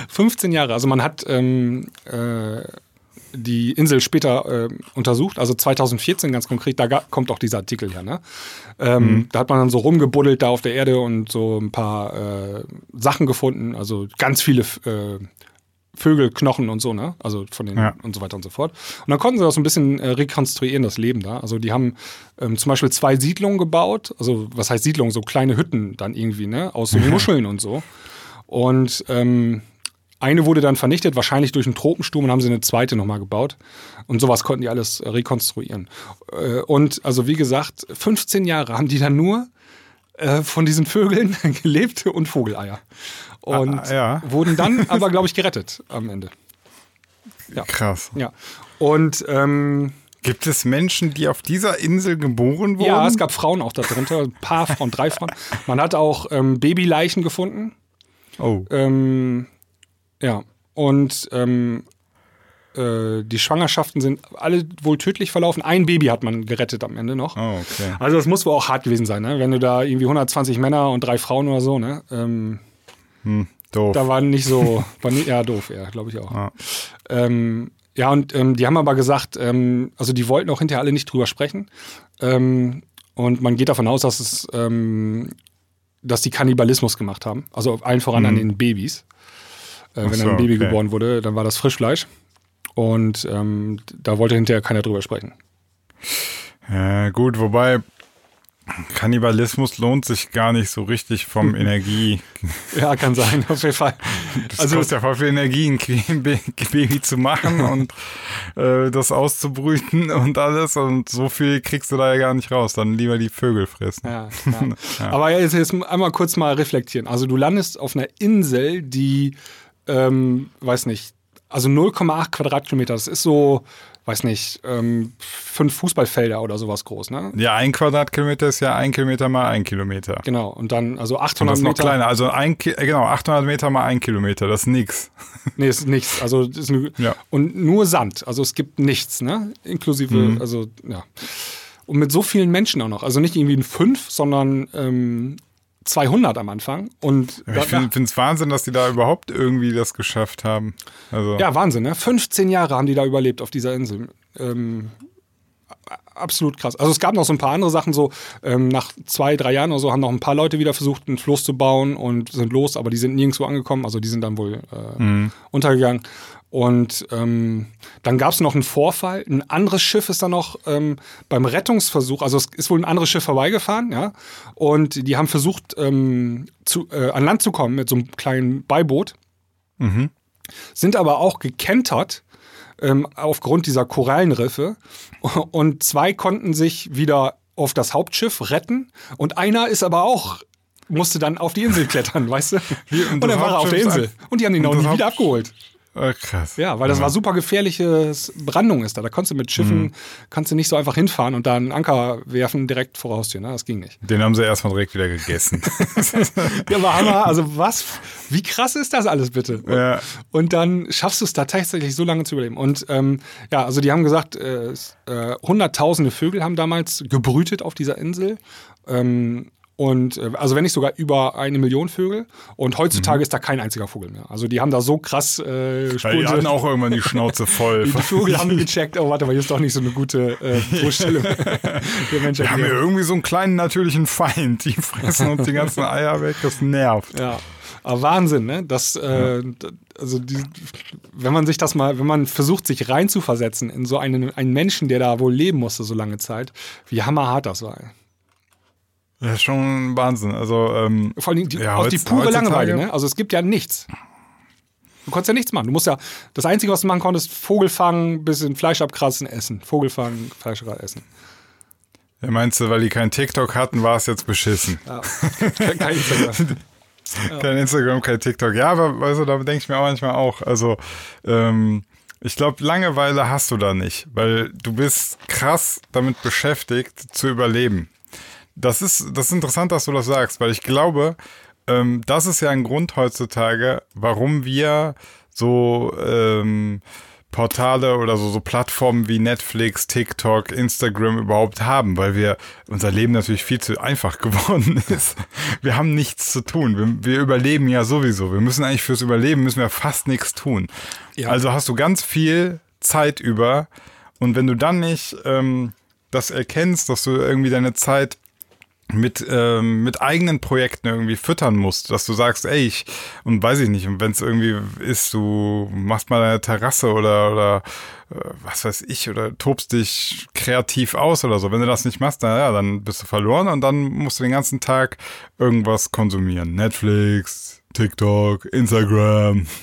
15 Jahre. Also man hat ähm, äh, die Insel später äh, untersucht, also 2014 ganz konkret, da kommt auch dieser Artikel her. Ne? Ähm, Da hat man dann so rumgebuddelt da auf der Erde und so ein paar äh, Sachen gefunden, also ganz viele äh, Vögelknochen und so, ne? Also von den Ja. und so weiter und so fort. Und dann konnten sie das so ein bisschen äh, rekonstruieren, das Leben da. Also die haben ähm, zum Beispiel zwei Siedlungen gebaut, also was heißt Siedlungen, so kleine Hütten dann irgendwie, ne? Aus so Muscheln und so. Und ähm, eine wurde dann vernichtet, wahrscheinlich durch einen Tropensturm, und haben sie eine zweite nochmal gebaut. Und sowas konnten die alles äh, rekonstruieren. Äh, und also wie gesagt, 15 Jahre haben die dann nur äh, von diesen Vögeln gelebt und Vogeleier. Und Ah, ja. wurden dann aber, glaube ich, gerettet am Ende. Krass. Ja. Und ähm, Gibt es Menschen, die auf dieser Insel geboren wurden? ja, es gab Frauen auch da drunter, ein paar Frauen, drei Frauen. Man hat auch ähm, Babyleichen gefunden. Oh. Ähm, ja, und ähm, äh, die Schwangerschaften sind alle wohl tödlich verlaufen. Ein Baby hat man gerettet am Ende noch. Oh, okay. Also das muss wohl auch hart gewesen sein, ne? wenn du da irgendwie 120 Männer und drei Frauen oder so, ne? Ähm, Hm, doof. da war nicht so, war nicht, ja doof, ja, glaube ich auch. Ja. Ähm, ja, und ähm, die haben aber gesagt, ähm, also die wollten auch hinterher alle nicht drüber sprechen. Ähm, und man geht davon aus, dass es, ähm, dass die Kannibalismus gemacht haben. Also allen voran an den Babys. Äh, wenn so, ein Baby okay. geboren wurde, dann war das Frischfleisch. Und ähm, da wollte hinterher keiner drüber sprechen. Ja, gut, wobei Kannibalismus lohnt sich gar nicht so richtig vom Energie. Ja, kann sein, auf jeden Fall. Das Also, kostet ja voll viel Energie, ein Ba- Baby zu machen und äh, das auszubrüten und alles. Und so viel kriegst du da ja gar nicht raus. Dann lieber die Vögel fressen. Ja, ja. Aber jetzt, jetzt einmal kurz mal reflektieren. Also du landest auf einer Insel, die, ähm, weiß nicht, also 0,8 Quadratkilometer. Das ist so, weiß nicht, ähm, fünf Fußballfelder oder sowas groß, ne? Ja, ein Quadratkilometer ist ja ein Kilometer mal ein Kilometer. Genau. Und dann also Und 800 das ist noch Meter. kleiner. Also ein, Ki- äh, genau, 800 Meter mal ein Kilometer. Das ist nix. Nee, ist nichts. Also das ist eine, Ja. und nur Sand. Also es gibt nichts, ne? Inklusive, Mhm. also ja. Und mit so vielen Menschen auch noch. Also nicht irgendwie ein fünf, sondern ähm, 200 am Anfang. Und Ich finde es Wahnsinn, dass die da überhaupt irgendwie das geschafft haben. Also, Ja, Wahnsinn, ne? 15 Jahre haben die da überlebt auf dieser Insel. Ähm, absolut krass. Also es gab noch so ein paar andere Sachen, so ähm, nach zwei, drei Jahren oder so haben noch ein paar Leute wieder versucht, einen Fluss zu bauen und sind los, aber die sind nirgendwo angekommen, also die sind dann wohl äh, untergegangen. Und ähm, dann gab es noch einen Vorfall. Ein anderes Schiff ist dann noch ähm, beim Rettungsversuch, also es ist wohl ein anderes Schiff vorbeigefahren, ja. Und die haben versucht, ähm, zu, äh, an Land zu kommen mit so einem kleinen Beiboot sind aber auch gekentert ähm, aufgrund dieser Korallenriffe. Und zwei konnten sich wieder auf das Hauptschiff retten und einer ist aber auch musste dann auf die Insel klettern, weißt du? Wie, und und, dann war er auf der Insel. Und die haben ihn auch nie wieder abgeholt. Äh, krass. Ja, weil das war super gefährliches Brandung ist da. Da konntest du mit Schiffen, Mhm. kannst du nicht so einfach hinfahren und da einen Anker werfen direkt vor Haustür. Ne? Das ging nicht. Den haben sie erstmal direkt wieder gegessen. Ja, aber Hammer, also was, wie krass ist das alles bitte? Ja. Und dann schaffst du es da tatsächlich so lange zu überleben. Und ähm, ja, also die haben gesagt, äh, äh, hunderttausende Vögel haben damals gebrütet auf dieser Insel. Ähm, Und äh, also wenn nicht sogar über eine Million Vögel. Und heutzutage Mhm. ist da kein einziger Vogel mehr. Also die haben da so krass äh, Weil die Spuren- hatten auch irgendwann die Schnauze voll. die Vögel haben gecheckt, oh warte mal, hier ist doch nicht so eine gute äh, Vorstellung. Wir haben ja irgendwie so einen kleinen natürlichen Feind. Die fressen uns die ganzen Eier weg. Das nervt. Ja. Aber Wahnsinn, ne? Das, äh, also die, wenn man sich das mal, wenn man versucht, sich reinzuversetzen in so einen, einen Menschen, der da wohl leben musste so lange Zeit, wie hammerhart das war. Das ist schon Wahnsinn. Also, ähm, Vor allem die, Ja, auch die pure heutzutage- Langeweile, ne? Also es gibt ja nichts. Du konntest ja nichts machen. Du musst ja, das Einzige, was du machen konntest, Vogel fangen, bisschen Fleisch abkratzen, essen. Vogel fangen, Fleisch essen. ja, meinst du, weil die kein TikTok hatten, war es jetzt beschissen? Ja. Kein- Instagram. Kein Instagram, kein TikTok. Ja, aber du, da denke ich mir auch manchmal auch. Also, ähm, ich glaube, Langeweile hast du da nicht, weil du bist krass damit beschäftigt, zu überleben. Das ist, das ist interessant, dass du das sagst, weil ich glaube, ähm, das ist ja ein Grund heutzutage, warum wir so ähm, Portale oder so, so Plattformen wie Netflix, TikTok, Instagram überhaupt haben, weil wir unser Leben natürlich viel zu einfach geworden ist. Wir haben nichts zu tun. Wir, wir überleben ja sowieso. Wir müssen eigentlich fürs Überleben müssen wir fast nichts tun. Ja. Also hast du ganz viel Zeit über und wenn du dann nicht ähm, das erkennst, dass du irgendwie deine Zeit mit, ähm, mit eigenen Projekten irgendwie füttern musst, dass du sagst, ey, ich, und weiß ich nicht, und wenn es irgendwie ist, du machst mal deine Terrasse oder, oder äh, was weiß ich, oder tobst dich kreativ aus oder so. Wenn du das nicht machst, na ja, dann bist du verloren und dann musst du den ganzen Tag irgendwas konsumieren. Netflix, TikTok, Instagram.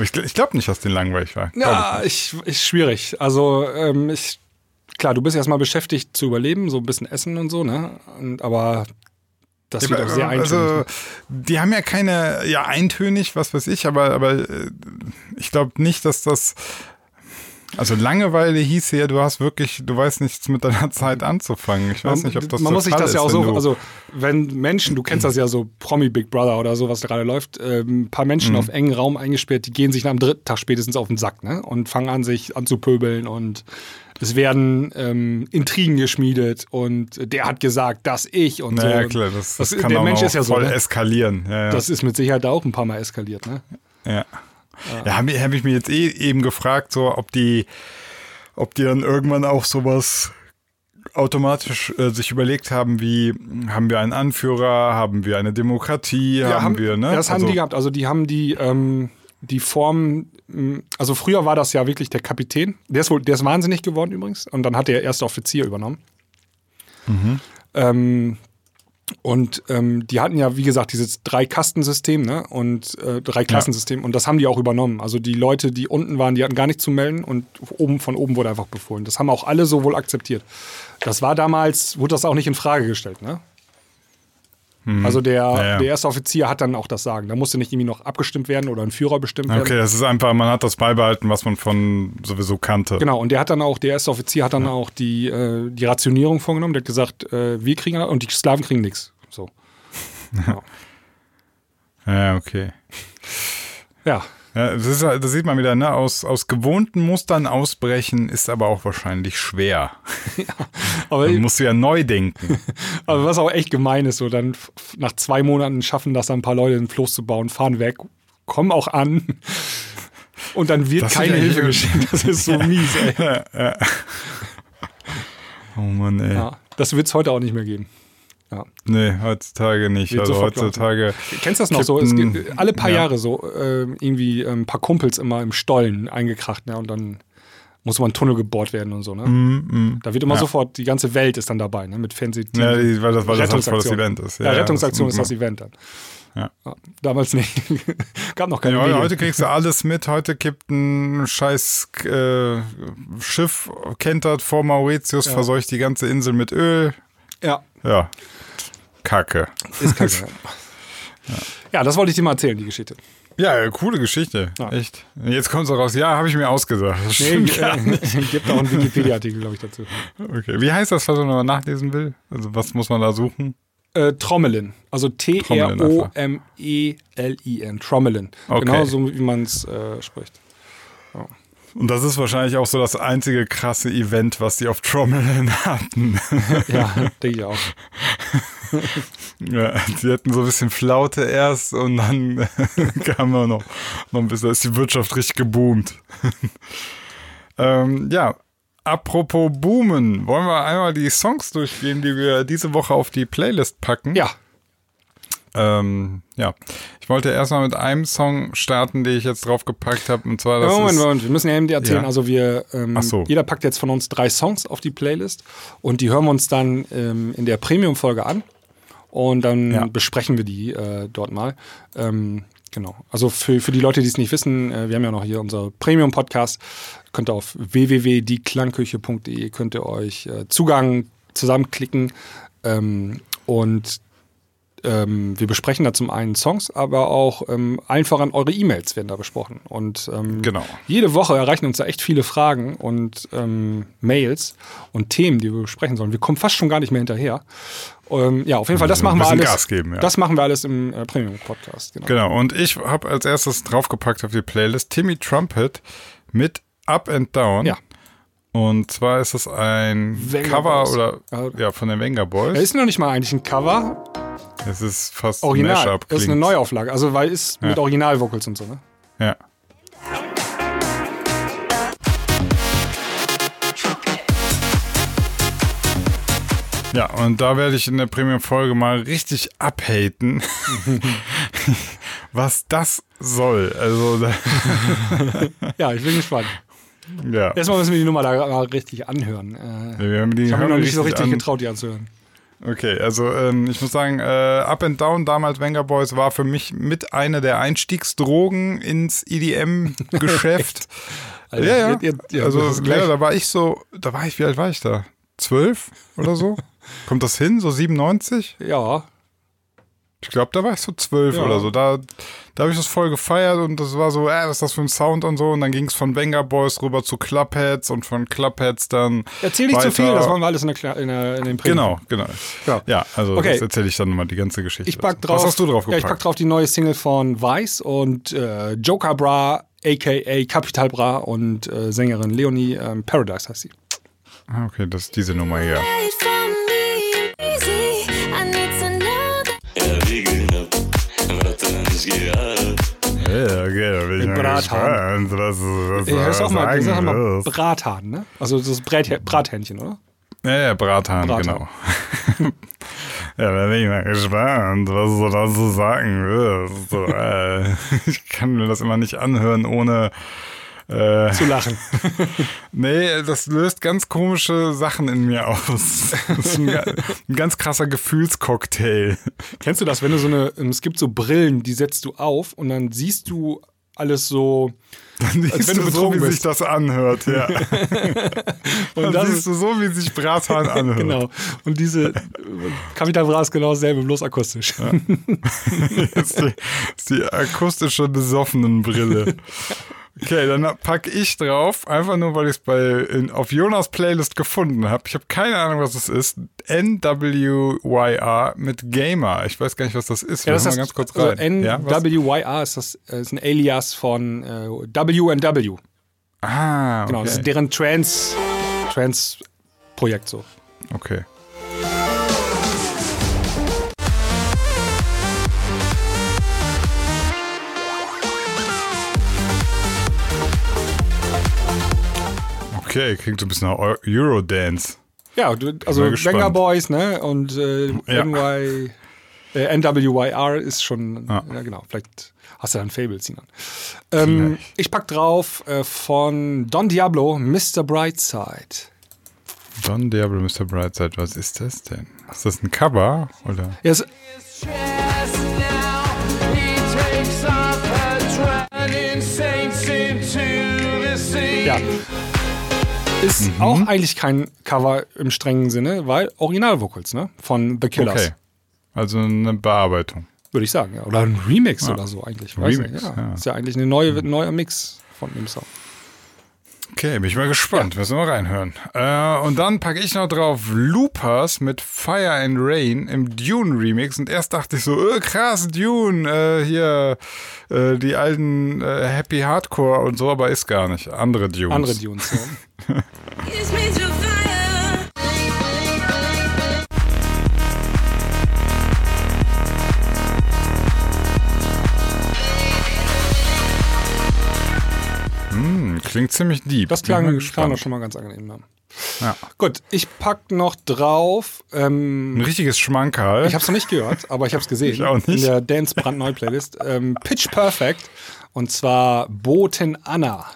Ich, ich glaube nicht, dass den langweilig war. Ja, ich, ist schwierig. Also, ähm, ich, klar, du bist erstmal beschäftigt zu überleben, so ein bisschen Essen und so, ne? Und, aber das Ja, wird auch sehr eintönig. also, die haben ja keine, ja, eintönig, was weiß ich, aber, aber äh, ich glaube nicht, dass das. Also Langeweile hieße ja, du hast wirklich, du weißt nichts mit deiner Zeit anzufangen. Ich weiß nicht, ob das man der muss sich das ja ist, auch wenn so, also wenn Menschen, du kennst das ja so Promi Big Brother oder so, was da gerade läuft, ähm, ein paar Mhm. Menschen auf engen Raum eingesperrt, die gehen sich nach dem dritten Tag spätestens auf den Sack, ne? Und fangen an, sich anzupöbeln und es werden ähm, Intrigen geschmiedet und der hat gesagt, dass ich und so. naja, klar, das, das, Das- kann der auch Mensch ist ja so, voll ne? eskalieren. Ja, ja. Das ist mit Sicherheit da auch ein paar Mal eskaliert, ne? Ja. Ja, habe hab ich mir jetzt eh eben gefragt, so ob die, ob die dann irgendwann auch sowas automatisch äh, sich überlegt haben, wie haben wir einen Anführer, haben wir eine Demokratie, haben, wir, ne? Ja, das haben Also- die gehabt. Also die haben die, ähm, die Form, mh, also früher war das ja wirklich der Kapitän. Der ist wohl, der ist wahnsinnig geworden übrigens. Und dann hat der erste Offizier übernommen. Mhm. Ähm, und ähm, die hatten ja, wie gesagt, dieses Drei-Kastensystem, ne? Und äh, Drei-Klassensystem. Und das haben die auch übernommen. Also die Leute, die unten waren, die hatten gar nichts zu melden und oben von oben wurde einfach befohlen. Das haben auch alle so wohl akzeptiert. Das war damals, wurde das auch nicht in Frage gestellt, ne? Also der, Ja, ja. der erste Offizier hat dann auch das Sagen. Da musste nicht irgendwie noch abgestimmt werden oder ein Führer bestimmt werden. Okay, das ist einfach, man hat das beibehalten, was man von sowieso kannte. Genau, und der hat dann auch, der erste Offizier hat dann auch die, äh, die Rationierung vorgenommen. Der hat gesagt, äh, wir kriegen und die Sklaven kriegen nichts. So. Ja. Ja, okay. ja. Ja, das, ist, das sieht man wieder, ne? Aus, aus gewohnten Mustern ausbrechen ist aber auch wahrscheinlich schwer. Aber, Man muss ja neu denken. aber was auch echt gemein ist, so dann nach zwei Monaten schaffen das dann ein paar Leute, einen Floß zu bauen, fahren weg, kommen auch an. Und dann wird Das keine ja Hilfe geschickt. Das ist so mies, ey. Oh Mann, ey. Ja, das wird es heute auch nicht mehr geben. Ja. Nee, heutzutage nicht. Wird also heutzutage. Kennst du das noch so? Es gibt alle paar ja. Jahre so äh, irgendwie ein paar Kumpels immer im Stollen eingekracht, ne? Und dann muss mal ein Tunnel gebohrt werden und so, ne? Mm, Da wird immer Ja. sofort, die ganze Welt ist dann dabei, ne? Mit Fernsehteam. Ja, die, weil das, weil das voll das Rettungsaktion. Event ist. Ja, Rettungsaktion das ist das Event dann. Ja. Damals nicht. Gab noch keine Ja, Medien. heute kriegst du alles mit. Heute kippt ein scheiß äh, Schiff kentert vor Mauritius, Ja. verseucht die ganze Insel mit Öl. Ja, Ja. Kacke. ist kacke. ja, das wollte ich dir mal erzählen, die Geschichte. Ja, coole Geschichte. Ja. Echt. Jetzt kommt so raus. Ja, habe ich mir ausgedacht. Das Nee, äh, gibt auch einen Wikipedia-Artikel, glaube ich, dazu. Okay. Wie heißt das, was man nachlesen will? Also, was muss man da suchen? Äh, Trommelin. Also T-R-O-M-E-L-I-N. Trommelin. Okay. Genau so, wie man es äh, spricht. Und das ist wahrscheinlich auch so das einzige krasse Event, was die auf Trommeln hatten. Ja, denke ich auch. Ja, sie hatten so ein bisschen Flaute erst und dann kam auch noch, noch ein bisschen, ist die Wirtschaft richtig geboomt. ähm, ja, apropos boomen, wollen wir einmal die Songs durchgehen, die wir diese Woche auf die Playlist packen? Ja, Ähm, ja, ich wollte erstmal mit einem Song starten, den ich jetzt draufgepackt habe, und zwar das Moment, ist, Moment, wir müssen ja eben erzählen. Ja. Also wir, ähm, Ach so. jeder packt jetzt von uns drei Songs auf die Playlist und die hören wir uns dann ähm, in der Premium-Folge an und dann Ja. besprechen wir die äh, dort mal. Ähm, genau. Also für, für die Leute, die es nicht wissen, äh, wir haben ja noch hier unser Premium-Podcast. Könnt ihr auf www.dieklangküche.de könnt ihr euch äh, Zugang zusammenklicken ähm, und ähm, wir besprechen da zum einen Songs, aber auch ähm, allen voran eure E-Mails werden da besprochen. Und ähm, Genau. jede Woche erreichen uns da echt viele Fragen und ähm, Mails und Themen, die wir besprechen sollen. Wir kommen fast schon gar nicht mehr hinterher. Ähm, ja, auf jeden Fall, das machen wir alles. Gas geben, ja. Das machen wir alles im äh, Premium-Podcast. Genau. Genau, und ich habe als erstes draufgepackt auf die Playlist Timmy Trumpet mit Up and Down. Ja. Und zwar ist es ein Wenger Cover Boys. oder Ja. von den Wenger Ja, Boys. ist noch nicht mal eigentlich ein Cover, Es ist fast ein Original. Mashup. Das ist eine. Neuauflage, also weil ist mit Ja. Original-Vocals und so, ne? Ja. Ja, und da werde ich in der Premium-Folge mal richtig abhaten, was das soll. Also, Ja, ich bin gespannt. ja. Erstmal müssen wir die Nummer da mal richtig anhören. Äh, Wir haben die ich habe mir noch nicht so richtig getraut, die anzuhören. Okay, also ähm, ich muss sagen, äh, Up and Down, damals Wenger Boys, war für mich mit einer der Einstiegsdrogen ins EDM-Geschäft. Also, ja, ja. ihr- ihr- also ist gleich- ja, da war ich so, da war ich, wie alt war ich da? Zwölf oder so? Kommt das hin? So 97? Ja, Ich glaube, da war ich so zwölf Ja. oder so. Da, da habe ich das voll gefeiert und das war so, äh, was ist das für ein Sound und so. Und dann ging es von Wenger Boys rüber zu Clubheads und von Clubheads dann. erzähl nicht zu weiter. viel, das wollen wir alles in, der, in, der, in den Premium. Genau, genau. Ja. Ja, also Okay. das erzähle ich dann mal die ganze Geschichte. Ich pack drauf. Was hast du drauf Ja, gepackt? ich pack drauf die neue Single von Vice und äh, Joker Bra, aka Capital Bra und äh, Sängerin Leonie ähm, Paradise heißt sie. Ah, okay, das ist diese Nummer hier. Ja, okay, da bin ich mal Brathahn. gespannt, was, was hörst du auch mal, sagen sag mal. Brathahn, ne? Also das ist Brät, Brathähnchen, oder? Ja, ja, Brathahn, Brathahn. genau. ja, da bin ich mal gespannt, was du dazu sagen wirst. So, äh, ich kann mir das immer nicht anhören, ohne... Äh, Zu lachen. nee, das löst ganz komische Sachen in mir aus. Das ist ein, ein ganz krasser Gefühlscocktail. Kennst du das, wenn du so eine, es gibt so Brillen, die setzt du auf und dann siehst du alles so, Siehst wenn du du so, wie bist. sich das anhört, ja. und Dann das siehst ist, du so, wie sich Brathahn anhört. genau. Und diese Capital Bra ist genau dasselbe, bloß akustisch. Das ist die, das ist die akustische besoffenen Brille. Okay, dann pack ich drauf, einfach nur, weil ich es bei in, auf Jonas Playlist gefunden habe. Ich habe keine Ahnung, was es ist. NWYR mit Gamer. Ich weiß gar nicht, was das ist. Ja, das ist mal ganz kurz also rein. ja, was? NWYR ist das äh, ist ein Alias von äh, W&W. ah, Genau, das ist okay. deren Trans Trans Projekt so. okay. Okay, klingt so ein bisschen nach Eu- Eurodance. Ja, du, also. Banger Boys, ne? Und äh, Ja. NY, äh, NWYR ist schon, Ja. ja. genau, vielleicht hast du da ein Fable, Sinan. Ähm, ich pack drauf äh, von Don Diablo, Mr. Brightside. Don Diablo, Mr. Brightside, was ist das denn? Ist das ein Cover? Oder? Ja, es, Yes, ja. Ist Mhm. auch eigentlich kein Cover im strengen Sinne, weil Originalvocals, ne? Von The Killers. Okay. Also eine Bearbeitung. Würde ich sagen, ja. Oder ein Remix oder so eigentlich. Remix, ja. ja. Ist ja eigentlich eine neue, ein neuer Mix von dem Song. Okay, bin ich mal gespannt. Müssen wir mal reinhören. Äh, und dann packe ich noch drauf Loopers mit Fire and Rain im Dune Remix. Und erst dachte ich so, äh, krass, Dune, äh, hier äh, die alten äh, Happy Hardcore und so, aber ist gar nicht. Andere Dunes. Andere Dunes. Ja. klingt ziemlich deep. Das klang, klang doch schon mal ganz angenehm. Ja. Ja. Gut, ich pack noch drauf. Ähm, Ein richtiges Schmankerl. ich habe es noch nicht gehört, aber ich habe es gesehen. Ich auch nicht. In der Dance brandneu Playlist. Ähm, Pitch Perfect. Und zwar Boten Anna.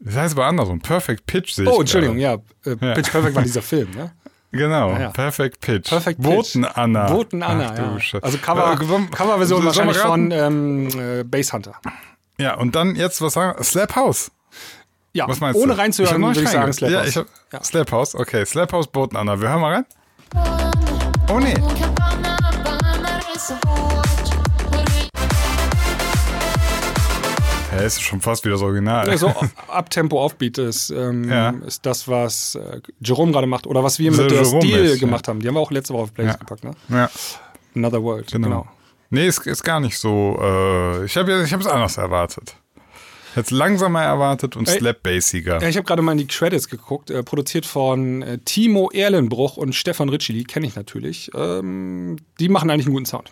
das heißt aber andersrum. Perfect Pitch sehe Oh, Entschuldigung, ja. Äh, Pitch Perfect war dieser Film, ne? Genau, Ja, ja. Perfect Pitch. Perfect Pitch. Boten Anna. Boten Anna, Ach, ja. Also Cover, Äh, Coverversion wahrscheinlich von ähm, äh, Bass Hunter. Ja, und dann jetzt, was sagen wir? Slap House. Ja, Was meinst ohne du? reinzuhören, noch würde ich sagen. Slap ja, House. ich hab, Ja. Slap House, okay. Slap House, Boten Anna. Wir hören mal rein. Oh nee. Hä, ist schon fast wieder das Original. Ja, so Abtempo Offbeat ist, ähm, Ja. ist das, was äh, Jerome gerade macht oder was wir mit der Stil ist, ja. gemacht haben. Die haben wir auch letzte Woche auf Playlist Ja. gepackt, ne? Ja, Another World. genau. Genau. Nee, ist, ist gar nicht so. Äh, ich habe ich es anders erwartet. Jetzt langsamer erwartet und slap-bassiger. Ja, ich habe gerade mal in die Credits geguckt, äh, produziert von äh, Timo Erlenbruch und Stefan Ritschili, kenne ich natürlich. Ähm, die machen eigentlich einen guten Sound.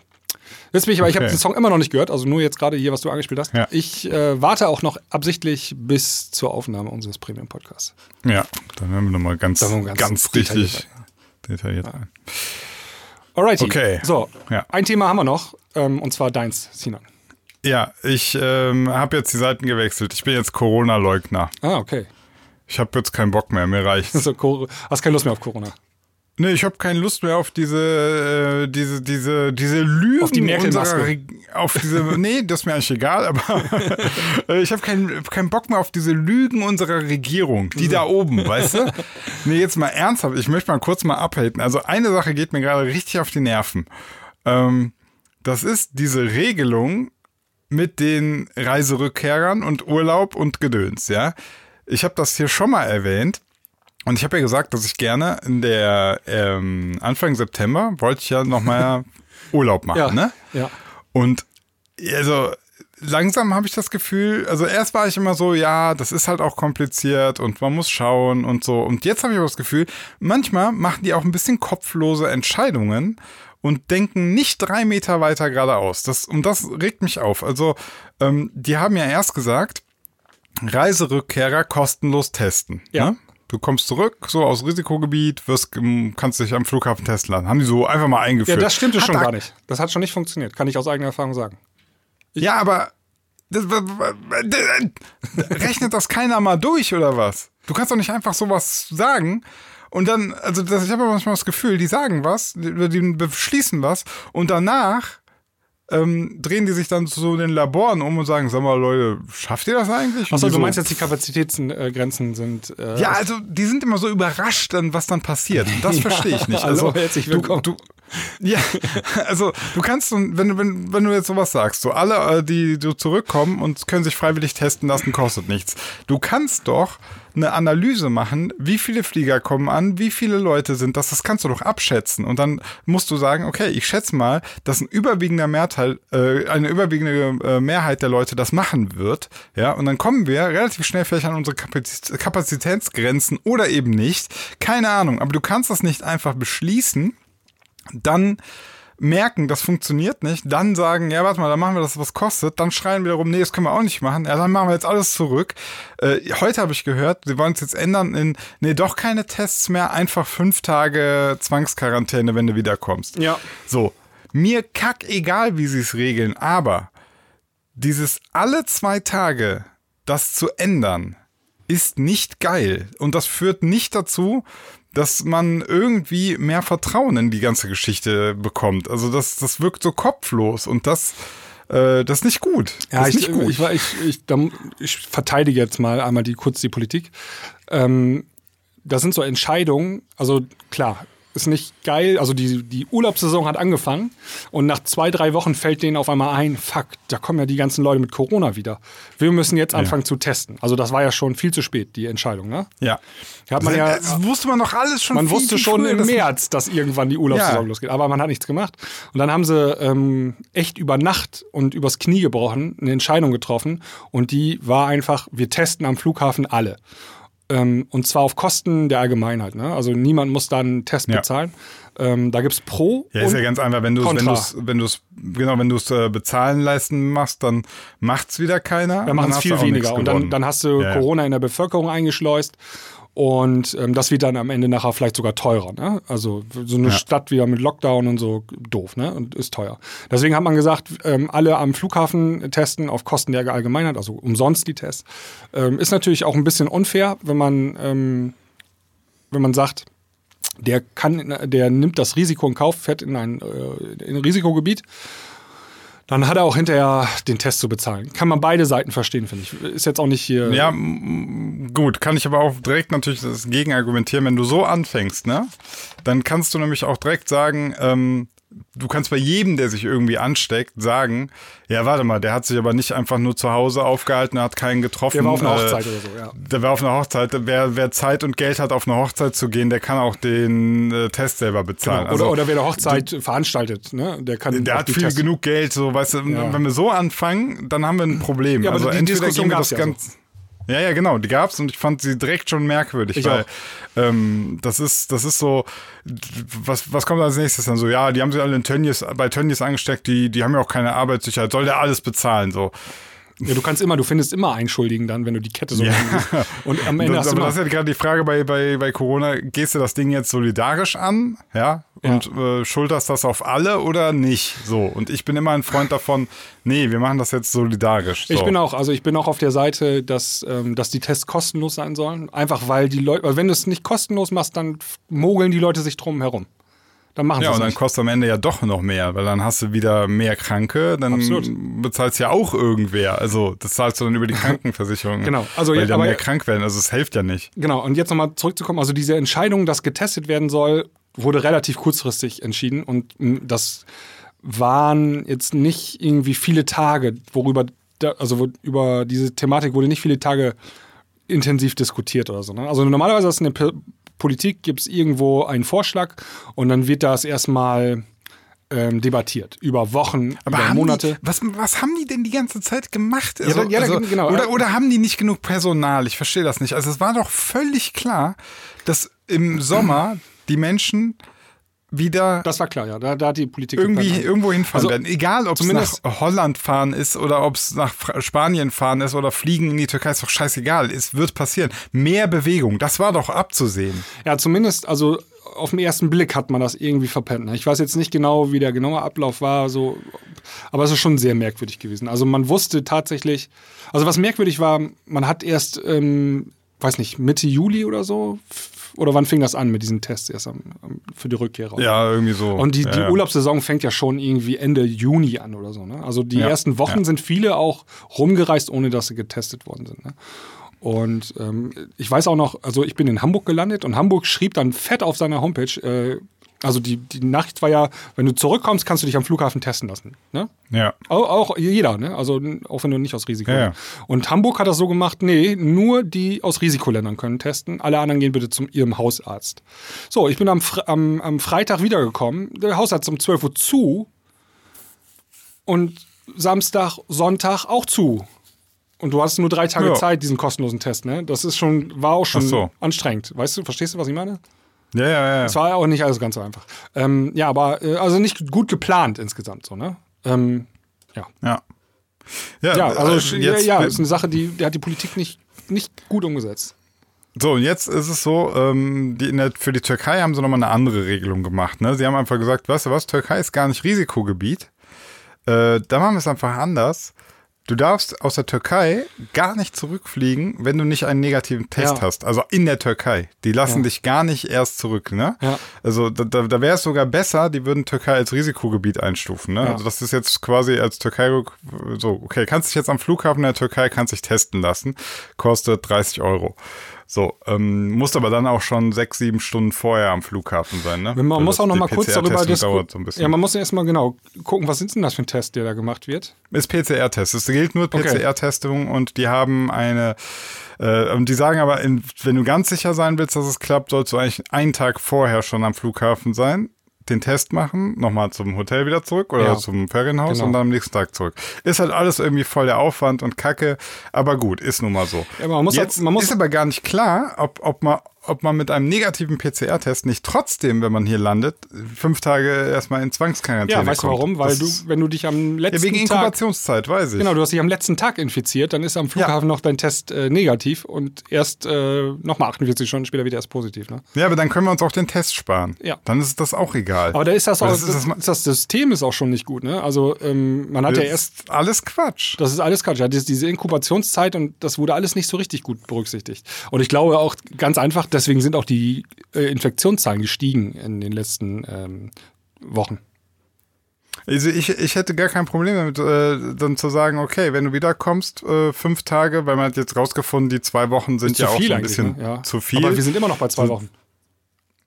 Jetzt bin ich aber, ich habe Okay. den Song immer noch nicht gehört, also nur jetzt gerade hier, was du angespielt hast. Ja. Ich äh, warte auch noch absichtlich bis zur Aufnahme unseres Premium-Podcasts. Ja, dann hören wir nochmal ganz, ganz, ganz richtig detailliert ein. Alrighty. Okay. So, Ja. ein Thema haben wir noch, ähm, und zwar deins, Sinan. Ja, ich ähm, habe jetzt die Seiten gewechselt. Ich bin jetzt Corona-Leugner. Ah, okay. Ich habe jetzt keinen Bock mehr, mir reicht's. Also, hast keine Lust mehr auf Corona. Nee, ich habe keine Lust mehr auf diese, äh, diese, diese, diese Lügen. Auf die Merkel-Maske. unserer Auf diese, nee, das ist mir eigentlich egal, aber äh, ich habe keinen keinen Bock mehr auf diese Lügen unserer Regierung, die da oben, weißt du? Nee, jetzt mal ernsthaft, ich möchte mal kurz mal abhalten. Also eine Sache geht mir gerade richtig auf die Nerven. Ähm, das ist diese Regelung mit den Reiserückkehrern und Urlaub und Gedöns, ja. Ich habe das hier schon mal erwähnt. Und ich habe ja gesagt, dass ich gerne in der ähm, Anfang September wollte ich ja noch mal Urlaub machen, Ja. ne? Ja. Und also langsam habe ich das Gefühl, also erst war ich immer so, ja, das ist halt auch kompliziert und man muss schauen und so. Und jetzt habe ich aber das Gefühl, manchmal machen die auch ein bisschen kopflose Entscheidungen und denken nicht drei Meter weiter geradeaus. Das, und das regt mich auf. Also, ähm, die haben ja erst gesagt, Reiserückkehrer kostenlos testen. Ja. Ne? Du kommst zurück, so aus Risikogebiet, wirst, ähm, kannst dich am Flughafen testen lassen. Haben die so einfach mal Ja, eingeführt. das stimmte Hat schon gar nicht. Das hat schon nicht funktioniert, kann ich aus eigener Erfahrung sagen. Ja, aber das, rechnet das keiner mal durch oder was? Du kannst doch nicht einfach sowas sagen und dann, also das, ich habe manchmal das Gefühl, die sagen was, die, die beschließen was und danach ähm, drehen die sich dann zu den Laboren um und sagen, sag mal Leute, schafft ihr das eigentlich? Achso, du meinst jetzt, die Kapazitätsgrenzen sind. Äh, ja, also die sind immer so überrascht, was dann passiert. Und das verstehe ich nicht. Hallo, Also herzlich willkommen. Du, du, ja, also du kannst, wenn du wenn, wenn du jetzt sowas sagst, so alle, äh, die du zurückkommen und können sich freiwillig testen lassen, kostet nichts. Du kannst doch eine Analyse machen, wie viele Flieger kommen an, wie viele Leute sind das, das kannst du doch abschätzen. Und dann musst du sagen, okay, ich schätze mal, dass ein überwiegender Mehrteil, äh, eine überwiegende äh, Mehrheit der Leute das machen wird. Ja, und dann kommen wir relativ schnell vielleicht an unsere Kapazitäts Kapazitätsgrenzen oder eben nicht. Keine Ahnung, aber du kannst das nicht einfach beschließen dann merken, das funktioniert nicht, dann sagen, ja, warte mal, dann machen wir das, was kostet, dann schreien wiederum, nee, das können wir auch nicht machen, ja, dann machen wir jetzt alles zurück. Äh, heute habe ich gehört, sie wollen es jetzt ändern in, nee, doch keine Tests mehr, einfach fünf Tage Zwangsquarantäne, wenn du wiederkommst. Ja. So, mir kack egal, wie sie es regeln, aber dieses alle zwei Tage das zu ändern, ist nicht geil. Und das führt nicht dazu, dass man irgendwie mehr Vertrauen in die ganze Geschichte bekommt. Also das, das wirkt so kopflos und das, äh, das ist nicht gut. Ja, das ist ich, nicht gut. ich, ich, ich, ich verteidige jetzt mal einmal die, kurz die Politik. Ähm, das sind so Entscheidungen, also klar, ist nicht geil. Also die, die Urlaubssaison hat angefangen und nach zwei, drei Wochen fällt denen auf einmal ein, fuck, da kommen ja die ganzen Leute mit Corona wieder. Wir müssen jetzt anfangen zu testen. Also das war ja schon viel zu spät, die Entscheidung, ne? ja. Da hat man ja, das wusste man doch alles schon. man viel, wusste viel schon früher, im März, dass irgendwann die Urlaubssaison Ja. losgeht, aber man hat nichts gemacht. Und dann haben sie ähm, echt über Nacht und übers Knie gebrochen eine Entscheidung getroffen und die war einfach, wir testen am Flughafen alle. Ähm, und zwar auf Kosten der Allgemeinheit. Ne? Also niemand muss da einen Test Ja. bezahlen. Ähm, da gibt's Pro. Ja, ist ja ganz einfach, wenn du es wenn wenn du's, genau, wenn du es äh, bezahlen leisten machst, dann macht's wieder keiner. Wir machen es Dann viel du weniger. Und dann, dann hast du ja. Corona in der Bevölkerung eingeschleust. Und ähm, das wird dann am Ende nachher vielleicht sogar teurer. Ne? Also so eine Ja. Stadt wieder mit Lockdown und so doof, ne? Und ist teuer. Deswegen hat man gesagt, ähm, alle am Flughafen testen auf Kosten der Allgemeinheit, also umsonst die Tests. Ähm, ist natürlich auch ein bisschen unfair, wenn man, ähm, wenn man sagt, der kann, der nimmt das Risiko in Kauf, fährt in ein, äh, in ein Risikogebiet. Dann hat er auch hinterher den Test zu bezahlen. Kann man beide Seiten verstehen, finde ich. Ist jetzt auch nicht hier. Ja, gut, kann ich aber auch direkt natürlich das Gegenargumentieren. Wenn du so anfängst, ne, dann kannst du nämlich auch direkt sagen, ähm, du kannst bei jedem, der sich irgendwie ansteckt, sagen, ja, warte mal, der hat sich aber nicht einfach nur zu Hause aufgehalten, hat keinen getroffen. Der war auf einer äh, Hochzeit oder so, ja. Der war auf einer Hochzeit. Wer, wer Zeit und Geld hat, auf eine Hochzeit zu gehen, der kann auch den äh, Test selber bezahlen. Genau. Also, oder, oder wer eine Hochzeit veranstaltet, ne? Der kann. der hat viel Tests- genug Geld, so weißt du, Ja. wenn wir so anfangen, dann haben wir ein Problem. Ja, aber also die entweder Diskussion gehen wir das ja ganz. Ja, ja, genau, die gab's und ich fand sie direkt schon merkwürdig, Ich weil auch. ähm, das ist, das ist so, was, was kommt als nächstes dann so? Ja, die haben sich alle in Tönnies, bei Tönnies angesteckt, die, die haben ja auch keine Arbeitssicherheit, soll der alles bezahlen, so. Ja, du kannst immer, du findest immer Einschuldigen dann, wenn du die Kette so Ja. Und am Ende Das, hast du aber das ist ja gerade die Frage bei, bei, bei Corona, gehst du das Ding jetzt solidarisch an, ja, und äh, schulterst das auf alle oder nicht? So. Und ich bin immer ein Freund davon, nee, wir machen das jetzt solidarisch. So. Ich bin auch, also ich bin auch auf der Seite, dass, ähm, dass die Tests kostenlos sein sollen. Einfach weil die Leute, weil wenn du es nicht kostenlos machst, dann mogeln die Leute sich drum herum. Dann machen sie Ja, es und dann nicht. kostet am Ende ja doch noch mehr, weil dann hast du wieder mehr Kranke, dann Absolut. bezahlst ja auch irgendwer. Also das zahlst du dann über die Krankenversicherung. Genau. Also, weil ja, dann aber- mehr krank werden. Also es hilft ja nicht. Genau, und jetzt nochmal zurückzukommen, also diese Entscheidung, dass getestet werden soll, wurde relativ kurzfristig entschieden und mh, das waren jetzt nicht irgendwie viele Tage, worüber, also über diese Thematik wurde nicht viele Tage intensiv diskutiert oder so. Ne? Also normalerweise ist P Politik, gibt es irgendwo einen Vorschlag und dann wird das erstmal ähm, debattiert. Über Wochen, über haben Monate. Die, was, was haben die denn die ganze Zeit gemacht? Ja, da- ja, da- genau. oder, oder haben die nicht genug Personal? Ich verstehe das nicht. Also es war doch völlig klar, dass im Sommer die Menschen wieder Das war klar, ja. Da, da hat die Politik irgendwie geplant. irgendwo hinfahren Also, werden. Egal, ob es zumindest- nach Holland fahren ist oder ob es nach Spanien fahren ist oder fliegen in die Türkei, ist doch scheißegal. Es wird passieren. Mehr Bewegung, das war doch abzusehen. Ja, zumindest, also auf den ersten Blick hat man das irgendwie verpennt. ne? Ich weiß jetzt nicht genau, wie der genaue Ablauf war, so, aber es ist schon sehr merkwürdig gewesen. Also man wusste tatsächlich, also was merkwürdig war, man hat erst, ähm, weiß nicht, Mitte Juli oder so, oder wann fing das an mit diesen Tests erst am, am, für die Rückkehrer? Ja, irgendwie so. Und die, die ja. Urlaubssaison fängt ja schon irgendwie Ende Juni an oder so. Ne? Also die Ja, ersten Wochen sind viele auch rumgereist, ohne dass sie getestet worden sind. Ne? Und ähm, ich weiß auch noch, also ich bin in Hamburg gelandet und Hamburg schrieb dann fett auf seiner Homepage, äh, also die, die Nachricht war ja, wenn du zurückkommst, kannst du dich am Flughafen testen lassen. Ne? Ja. Auch, auch jeder, ne? Also auch wenn du nicht aus Risiko. Ja, ja. Und Hamburg hat das so gemacht, nee, nur die aus Risikoländern können testen. Alle anderen gehen bitte zu ihrem Hausarzt. So, ich bin am, am, am Freitag wiedergekommen. Der Hausarzt um 12 Uhr zu. Und Samstag, Sonntag auch zu. Und du hast nur drei Tage Ja. Zeit, diesen kostenlosen Test, ne? Das ist schon, war auch schon so. anstrengend. Weißt du, verstehst du, was ich meine? Ja, ja, ja. Es war auch nicht alles ganz so einfach. Ähm, ja, aber äh, also nicht gut geplant insgesamt, so, ne? Ähm, ja. ja. Ja, Ja, also äh, ja, jetzt, ja, ist eine Sache, die, die hat die Politik nicht, nicht gut umgesetzt. So, und jetzt ist es so, ähm, die der, für die Türkei haben sie nochmal eine andere Regelung gemacht. Ne? Sie haben einfach gesagt, weißt du was, Türkei ist gar nicht Risikogebiet. Äh, da machen wir es einfach anders. Du darfst aus der Türkei gar nicht zurückfliegen, wenn du nicht einen negativen Test Ja. hast. Also in der Türkei. Die lassen Ja. dich gar nicht erst zurück. Ne? Ja. Also da, da, da wäre es sogar besser, die würden Türkei als Risikogebiet einstufen. Ne? Also das ist jetzt quasi als Türkei so, okay, kannst dich jetzt am Flughafen der Türkei, kannst dich testen lassen. Kostet 30 Euro. So, ähm, musst aber dann auch schon sechs, sieben Stunden vorher am Flughafen sein, ne? Man Weil muss auch noch mal kurz darüber diskutieren. so ja, man muss ja erstmal genau gucken, was ist denn das für ein Test, der da gemacht wird? ist PCR-Test. Es gilt nur Okay. PCR-Testung und die haben eine, äh, und die sagen aber, in, wenn du ganz sicher sein willst, dass es klappt, sollst du eigentlich einen Tag vorher schon am Flughafen sein. Den Test machen, nochmal zum Hotel wieder zurück oder Ja. zum Ferienhaus Genau. und dann am nächsten Tag zurück. Ist halt alles irgendwie voll der Aufwand und Kacke, aber gut, ist nun mal so. Ja, man muss Jetzt auch- man muss- ist aber gar nicht klar, ob, ob man ob man mit einem negativen PCR-Test nicht trotzdem, wenn man hier landet, fünf Tage erstmal in Zwangsquarantäne Ja, weißt du kommt. warum? Weil Das du, wenn du dich am ja, letzten wegen Tag Inkubationszeit, weiß ich. Genau, du hast dich am letzten Tag infiziert, dann ist am Flughafen noch dein Test äh, negativ und erst äh, nochmal 48 Stunden später wieder erst positiv. Ne? Ja, aber dann können wir uns auch den Test sparen. Ja. Dann ist das auch egal. Aber da ist das auch, das ist das, das- System ist auch schon nicht gut. Ne? Also ähm, man hat ja Das erst, ist alles Quatsch. das ist alles Quatsch, ja, diese Inkubationszeit und das wurde alles nicht so richtig gut berücksichtigt. Und ich glaube auch ganz einfach, deswegen sind auch die äh, Infektionszahlen gestiegen in den letzten ähm, Wochen. Also ich, ich hätte gar kein Problem damit, äh, dann zu sagen, okay, wenn du wiederkommst, äh, fünf Tage, weil man hat jetzt rausgefunden, die zwei Wochen sind Zu ja auch ein eigentlich, bisschen ne? ja. zu viel. Aber wir sind immer noch bei zwei Wochen.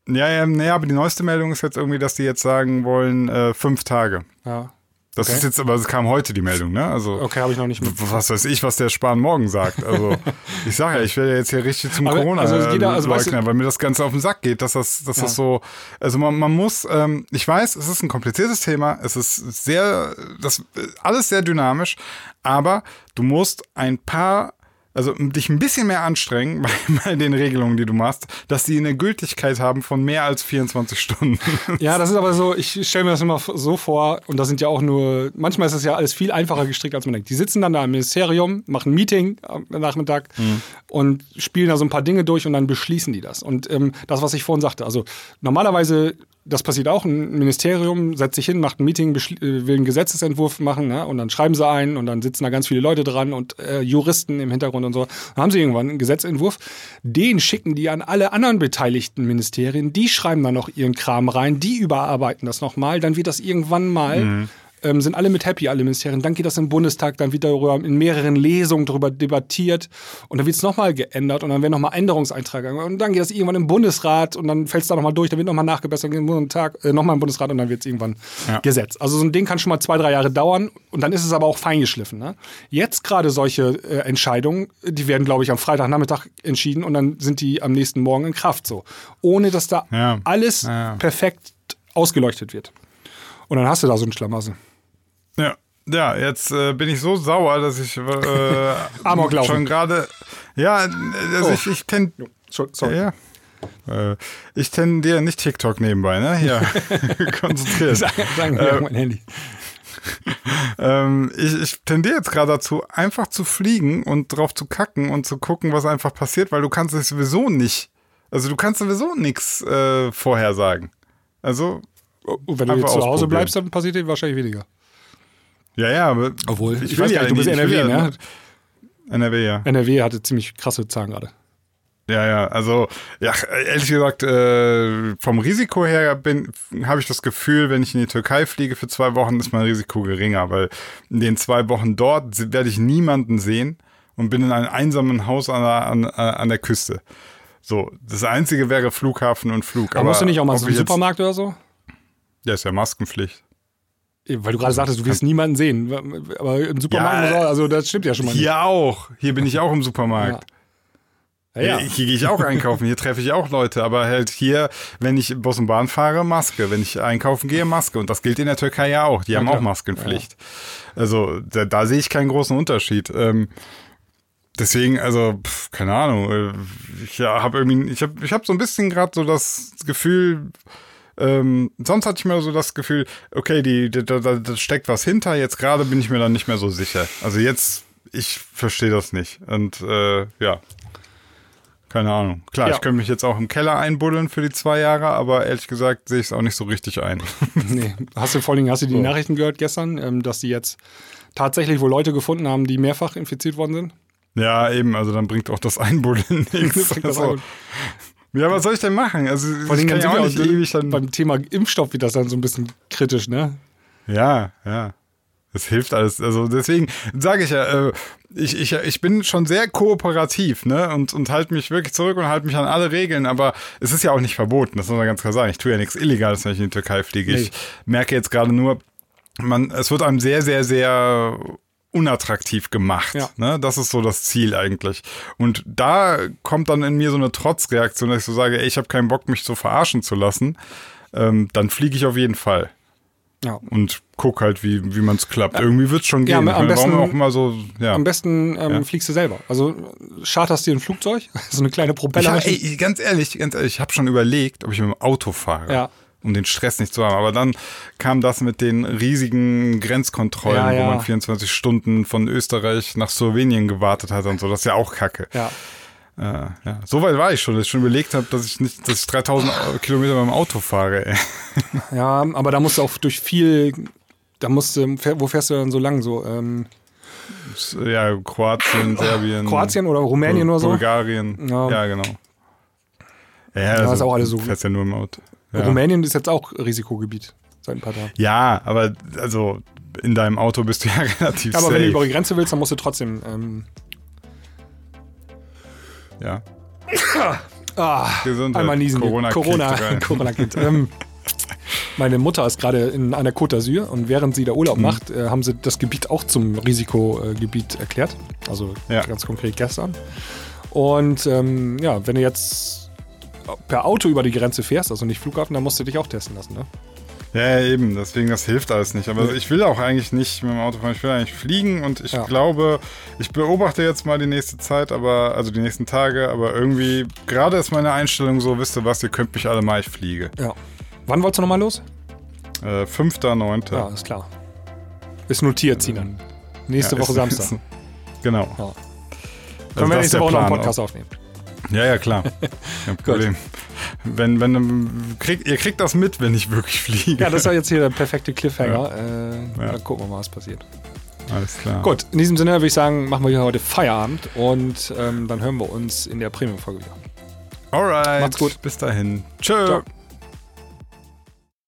ja, ja, nee, aber die neueste Meldung ist jetzt irgendwie, dass die jetzt sagen wollen, äh, fünf Tage. Ja. Das Okay. ist jetzt, aber es kam heute die Meldung, ne? Also Okay, habe ich noch nicht mit. was weiß ich, was der Spahn morgen sagt. Also ich sage ja, ich werde jetzt hier richtig zum Aber, Corona also jeder- also weißt du- weil mir das Ganze auf den Sack geht, dass das, dass Ja. das so, also man, man muss, ähm, ich weiß, es ist ein kompliziertes Thema, es ist sehr, das alles sehr dynamisch, aber du musst ein paar also dich ein bisschen mehr anstrengen bei, bei den Regelungen, die du machst, dass die eine Gültigkeit haben von mehr als 24 Stunden. Ja, das ist aber so, ich stelle mir das immer so vor, und das sind ja auch nur, manchmal ist das ja alles viel einfacher gestrickt, als man denkt. Die sitzen dann da im Ministerium, machen ein Meeting am Nachmittag und spielen da so ein paar Dinge durch und dann beschließen die das. Und ähm, das, was ich vorhin sagte, also normalerweise, das passiert auch, ein Ministerium setzt sich hin, macht ein Meeting, äh, will einen Gesetzesentwurf machen ne? und dann schreiben sie ein und dann sitzen da ganz viele Leute dran und äh, Juristen im Hintergrund und so. Dann haben sie irgendwann einen Gesetzentwurf, den schicken die an alle anderen beteiligten Ministerien, die schreiben dann noch ihren Kram rein, die überarbeiten das nochmal, dann wird das irgendwann mal, ähm, sind alle mit happy, alle Ministerien, dann geht das im Bundestag, dann wird darüber in mehreren Lesungen darüber debattiert und dann wird es nochmal geändert und dann werden nochmal Änderungseintrag und dann geht das irgendwann im Bundesrat und dann fällt es da nochmal durch, dann wird nochmal nachgebessert im Bundestag, äh, nochmal im Bundesrat und dann wird es irgendwann Gesetz. Also so ein Ding kann schon mal zwei, drei Jahre dauern und dann ist es aber auch feingeschliffen. Ne? Jetzt gerade solche äh, Entscheidungen, die werden, glaube ich, am Freitagnachmittag entschieden und dann sind die am nächsten Morgen in Kraft so. Ohne dass da Ja. alles Ja, ja. perfekt ausgeleuchtet wird. Und dann hast du da so einen Schlamassel. Ja, ja jetzt äh, bin ich so sauer, dass ich äh, Amoklauf. schon gerade. Ja, also Oh. ich, ich kenne. So- Sorry. Ja, ja. Äh, ich tendiere nicht TikTok nebenbei, ne? Hier, konzentriert. Sagen wir auf mein Handy. Ähm, ich, ich tendiere jetzt gerade dazu, einfach zu fliegen und drauf zu kacken und zu gucken, was einfach passiert, weil du kannst es sowieso nicht. Also du kannst sowieso nichts äh, vorhersagen. Also, Und wenn du jetzt zu Hause bleibst, dann passiert dir wahrscheinlich weniger. Ja, ja, aber. Obwohl, ich, will weiß gar nicht, du bist ich NRW, ja- ne? NRW, ja. NRW hatte ziemlich krasse Zahlen gerade. Ja, ja, also ja, ehrlich gesagt, äh, vom Risiko her bin habe ich das Gefühl, wenn ich in die Türkei fliege für zwei Wochen, ist mein Risiko geringer, weil in den zwei Wochen dort werde ich niemanden sehen und bin in einem einsamen Haus an der, an, äh, an der Küste. So, das Einzige wäre Flughafen und Flug. Aber musst du nicht auch mal ich jetzt- Supermarkt oder so? Ja, ist ja Maskenpflicht. Weil du gerade sagtest, du wirst niemanden sehen. Aber im Supermarkt, Ja, also das stimmt ja schon mal nicht. Hier auch. Hier bin ich auch im Supermarkt. Ja, ja. Hier, hier gehe ich auch einkaufen, hier treffe ich auch Leute, aber halt hier, wenn ich Bus und Bahn fahre, Maske. Wenn ich einkaufen gehe, Maske. Und das gilt in der Türkei ja auch. Die haben klar. auch Maskenpflicht. Also da, da sehe ich keinen großen Unterschied. Ähm, deswegen, also, pf, keine Ahnung. äh, Ich ja, habe irgendwie, ich habe ich hab so ein bisschen gerade so das Gefühl, ähm, sonst hatte ich mir so das Gefühl, okay, die, da, da, da steckt was hinter. Jetzt gerade bin ich mir dann nicht mehr so sicher. Also jetzt, ich verstehe das nicht. Und äh, ja, keine Ahnung. Klar, Ja. ich könnte mich jetzt auch im Keller einbuddeln für die zwei Jahre, aber ehrlich gesagt sehe ich es auch nicht so richtig ein. Nee. Hast du vor allen Dingen, hast du die Nachrichten gehört gestern, ähm, dass die jetzt tatsächlich wohl Leute gefunden haben, die mehrfach infiziert worden sind? ja, eben, also dann bringt auch das Einbuddeln nichts. Das Also, ein- ja, was soll ich denn machen? Also Vor Dingen kann ja auch nicht ewig dann... beim Thema Impfstoff wird das dann so ein bisschen kritisch, ne? Ja, ja. Das hilft alles. Also deswegen sage ich ja, äh, ich, ich, ich bin schon sehr kooperativ, ne? Und, und halte mich wirklich zurück und halte mich an alle Regeln, aber es ist ja auch nicht verboten, das muss man ganz klar sagen. Ich tue ja nichts Illegales, wenn ich in die Türkei fliege. Ich merke jetzt gerade nur, man, es wird einem sehr, sehr, sehr unattraktiv gemacht. Ja. Ne? Das ist so das Ziel eigentlich. Und da kommt dann in mir so eine Trotzreaktion, dass ich so sage, ey, ich habe keinen Bock, mich so verarschen zu lassen. ähm, dann fliege ich auf jeden Fall. Ja. Und guck halt, wie, wie man es klappt. Irgendwie wird es schon Ja, gehen. am Ich meine, warum besten- auch mal so, ja. Am besten ähm, Ja. fliegst du selber. Also charterst dir ein Flugzeug, so eine kleine Ich hab, Propeller. ey, ganz ehrlich, ganz ehrlich, ich habe schon überlegt, ob ich mit dem Auto fahre. Ja. Um den Stress nicht zu haben. Aber dann kam das mit den riesigen Grenzkontrollen, Ja, ja. wo man 24 Stunden von Österreich nach Slowenien gewartet hat und so. Das ist ja auch kacke. ja. Äh, ja. So weit war ich schon, dass ich schon überlegt habe, dass ich nicht, dass ich 3000 Kilometer mit dem Auto fahre. Ey. ja, aber da musst du auch durch viel, da musst du, wo fährst du dann so lang? So ähm, Ja, Kroatien, Serbien. Kroatien oder Rumänien Bul- oder so? Bulgarien. Ja. Ja, genau. Ja, also, ist auch alles so. Du fährst ja nur im Auto. Ja. Rumänien ist jetzt auch Risikogebiet seit ein paar Tagen. ja, aber also in deinem Auto bist du ja relativ Aber safe. wenn du über die Grenze willst, dann musst du trotzdem. Ähm, ja. ah, Gesundheit. einmal niesen. Corona Corona. Corona Kind. ähm, meine Mutter ist gerade in einer Côte d'Azur und während sie da Mhm. Urlaub macht, äh, haben sie das Gebiet auch zum Risikogebiet erklärt. Also Ja. ganz konkret gestern. Und ähm, ja, wenn du jetzt per Auto über die Grenze fährst, also nicht Flughafen, dann musst du dich auch testen lassen. Ne? Ja, eben, deswegen, das hilft alles nicht. Aber ich will auch eigentlich nicht mit dem Auto fahren, ich will eigentlich fliegen und ich Ja. glaube, ich beobachte jetzt mal die nächste Zeit, aber, also die nächsten Tage, aber irgendwie, gerade ist meine Einstellung so, wisst ihr was, ihr könnt mich alle mal, ich fliege. Ja. Wann wolltest du nochmal los? Äh, 5.9. Ja, ist klar. Ist notiert, Sinan. Nächste Ja, Woche Samstag. Genau. Ja. Also Können wir das ist nächste Woche noch einen Podcast aufnehmen. Ja, ja, klar. Kein Problem. wenn, wenn, kriegt, ihr kriegt das mit, wenn ich wirklich fliege. Ja, das war jetzt hier der perfekte Cliffhanger. Äh, Ja. Dann gucken wir mal, was passiert. Alles klar. Gut, in diesem Sinne würde ich sagen, machen wir hier heute Feierabend und ähm, dann hören wir uns in der Premium-Folge wieder. Alright. Macht's gut. Bis dahin. Tschö. Ciao.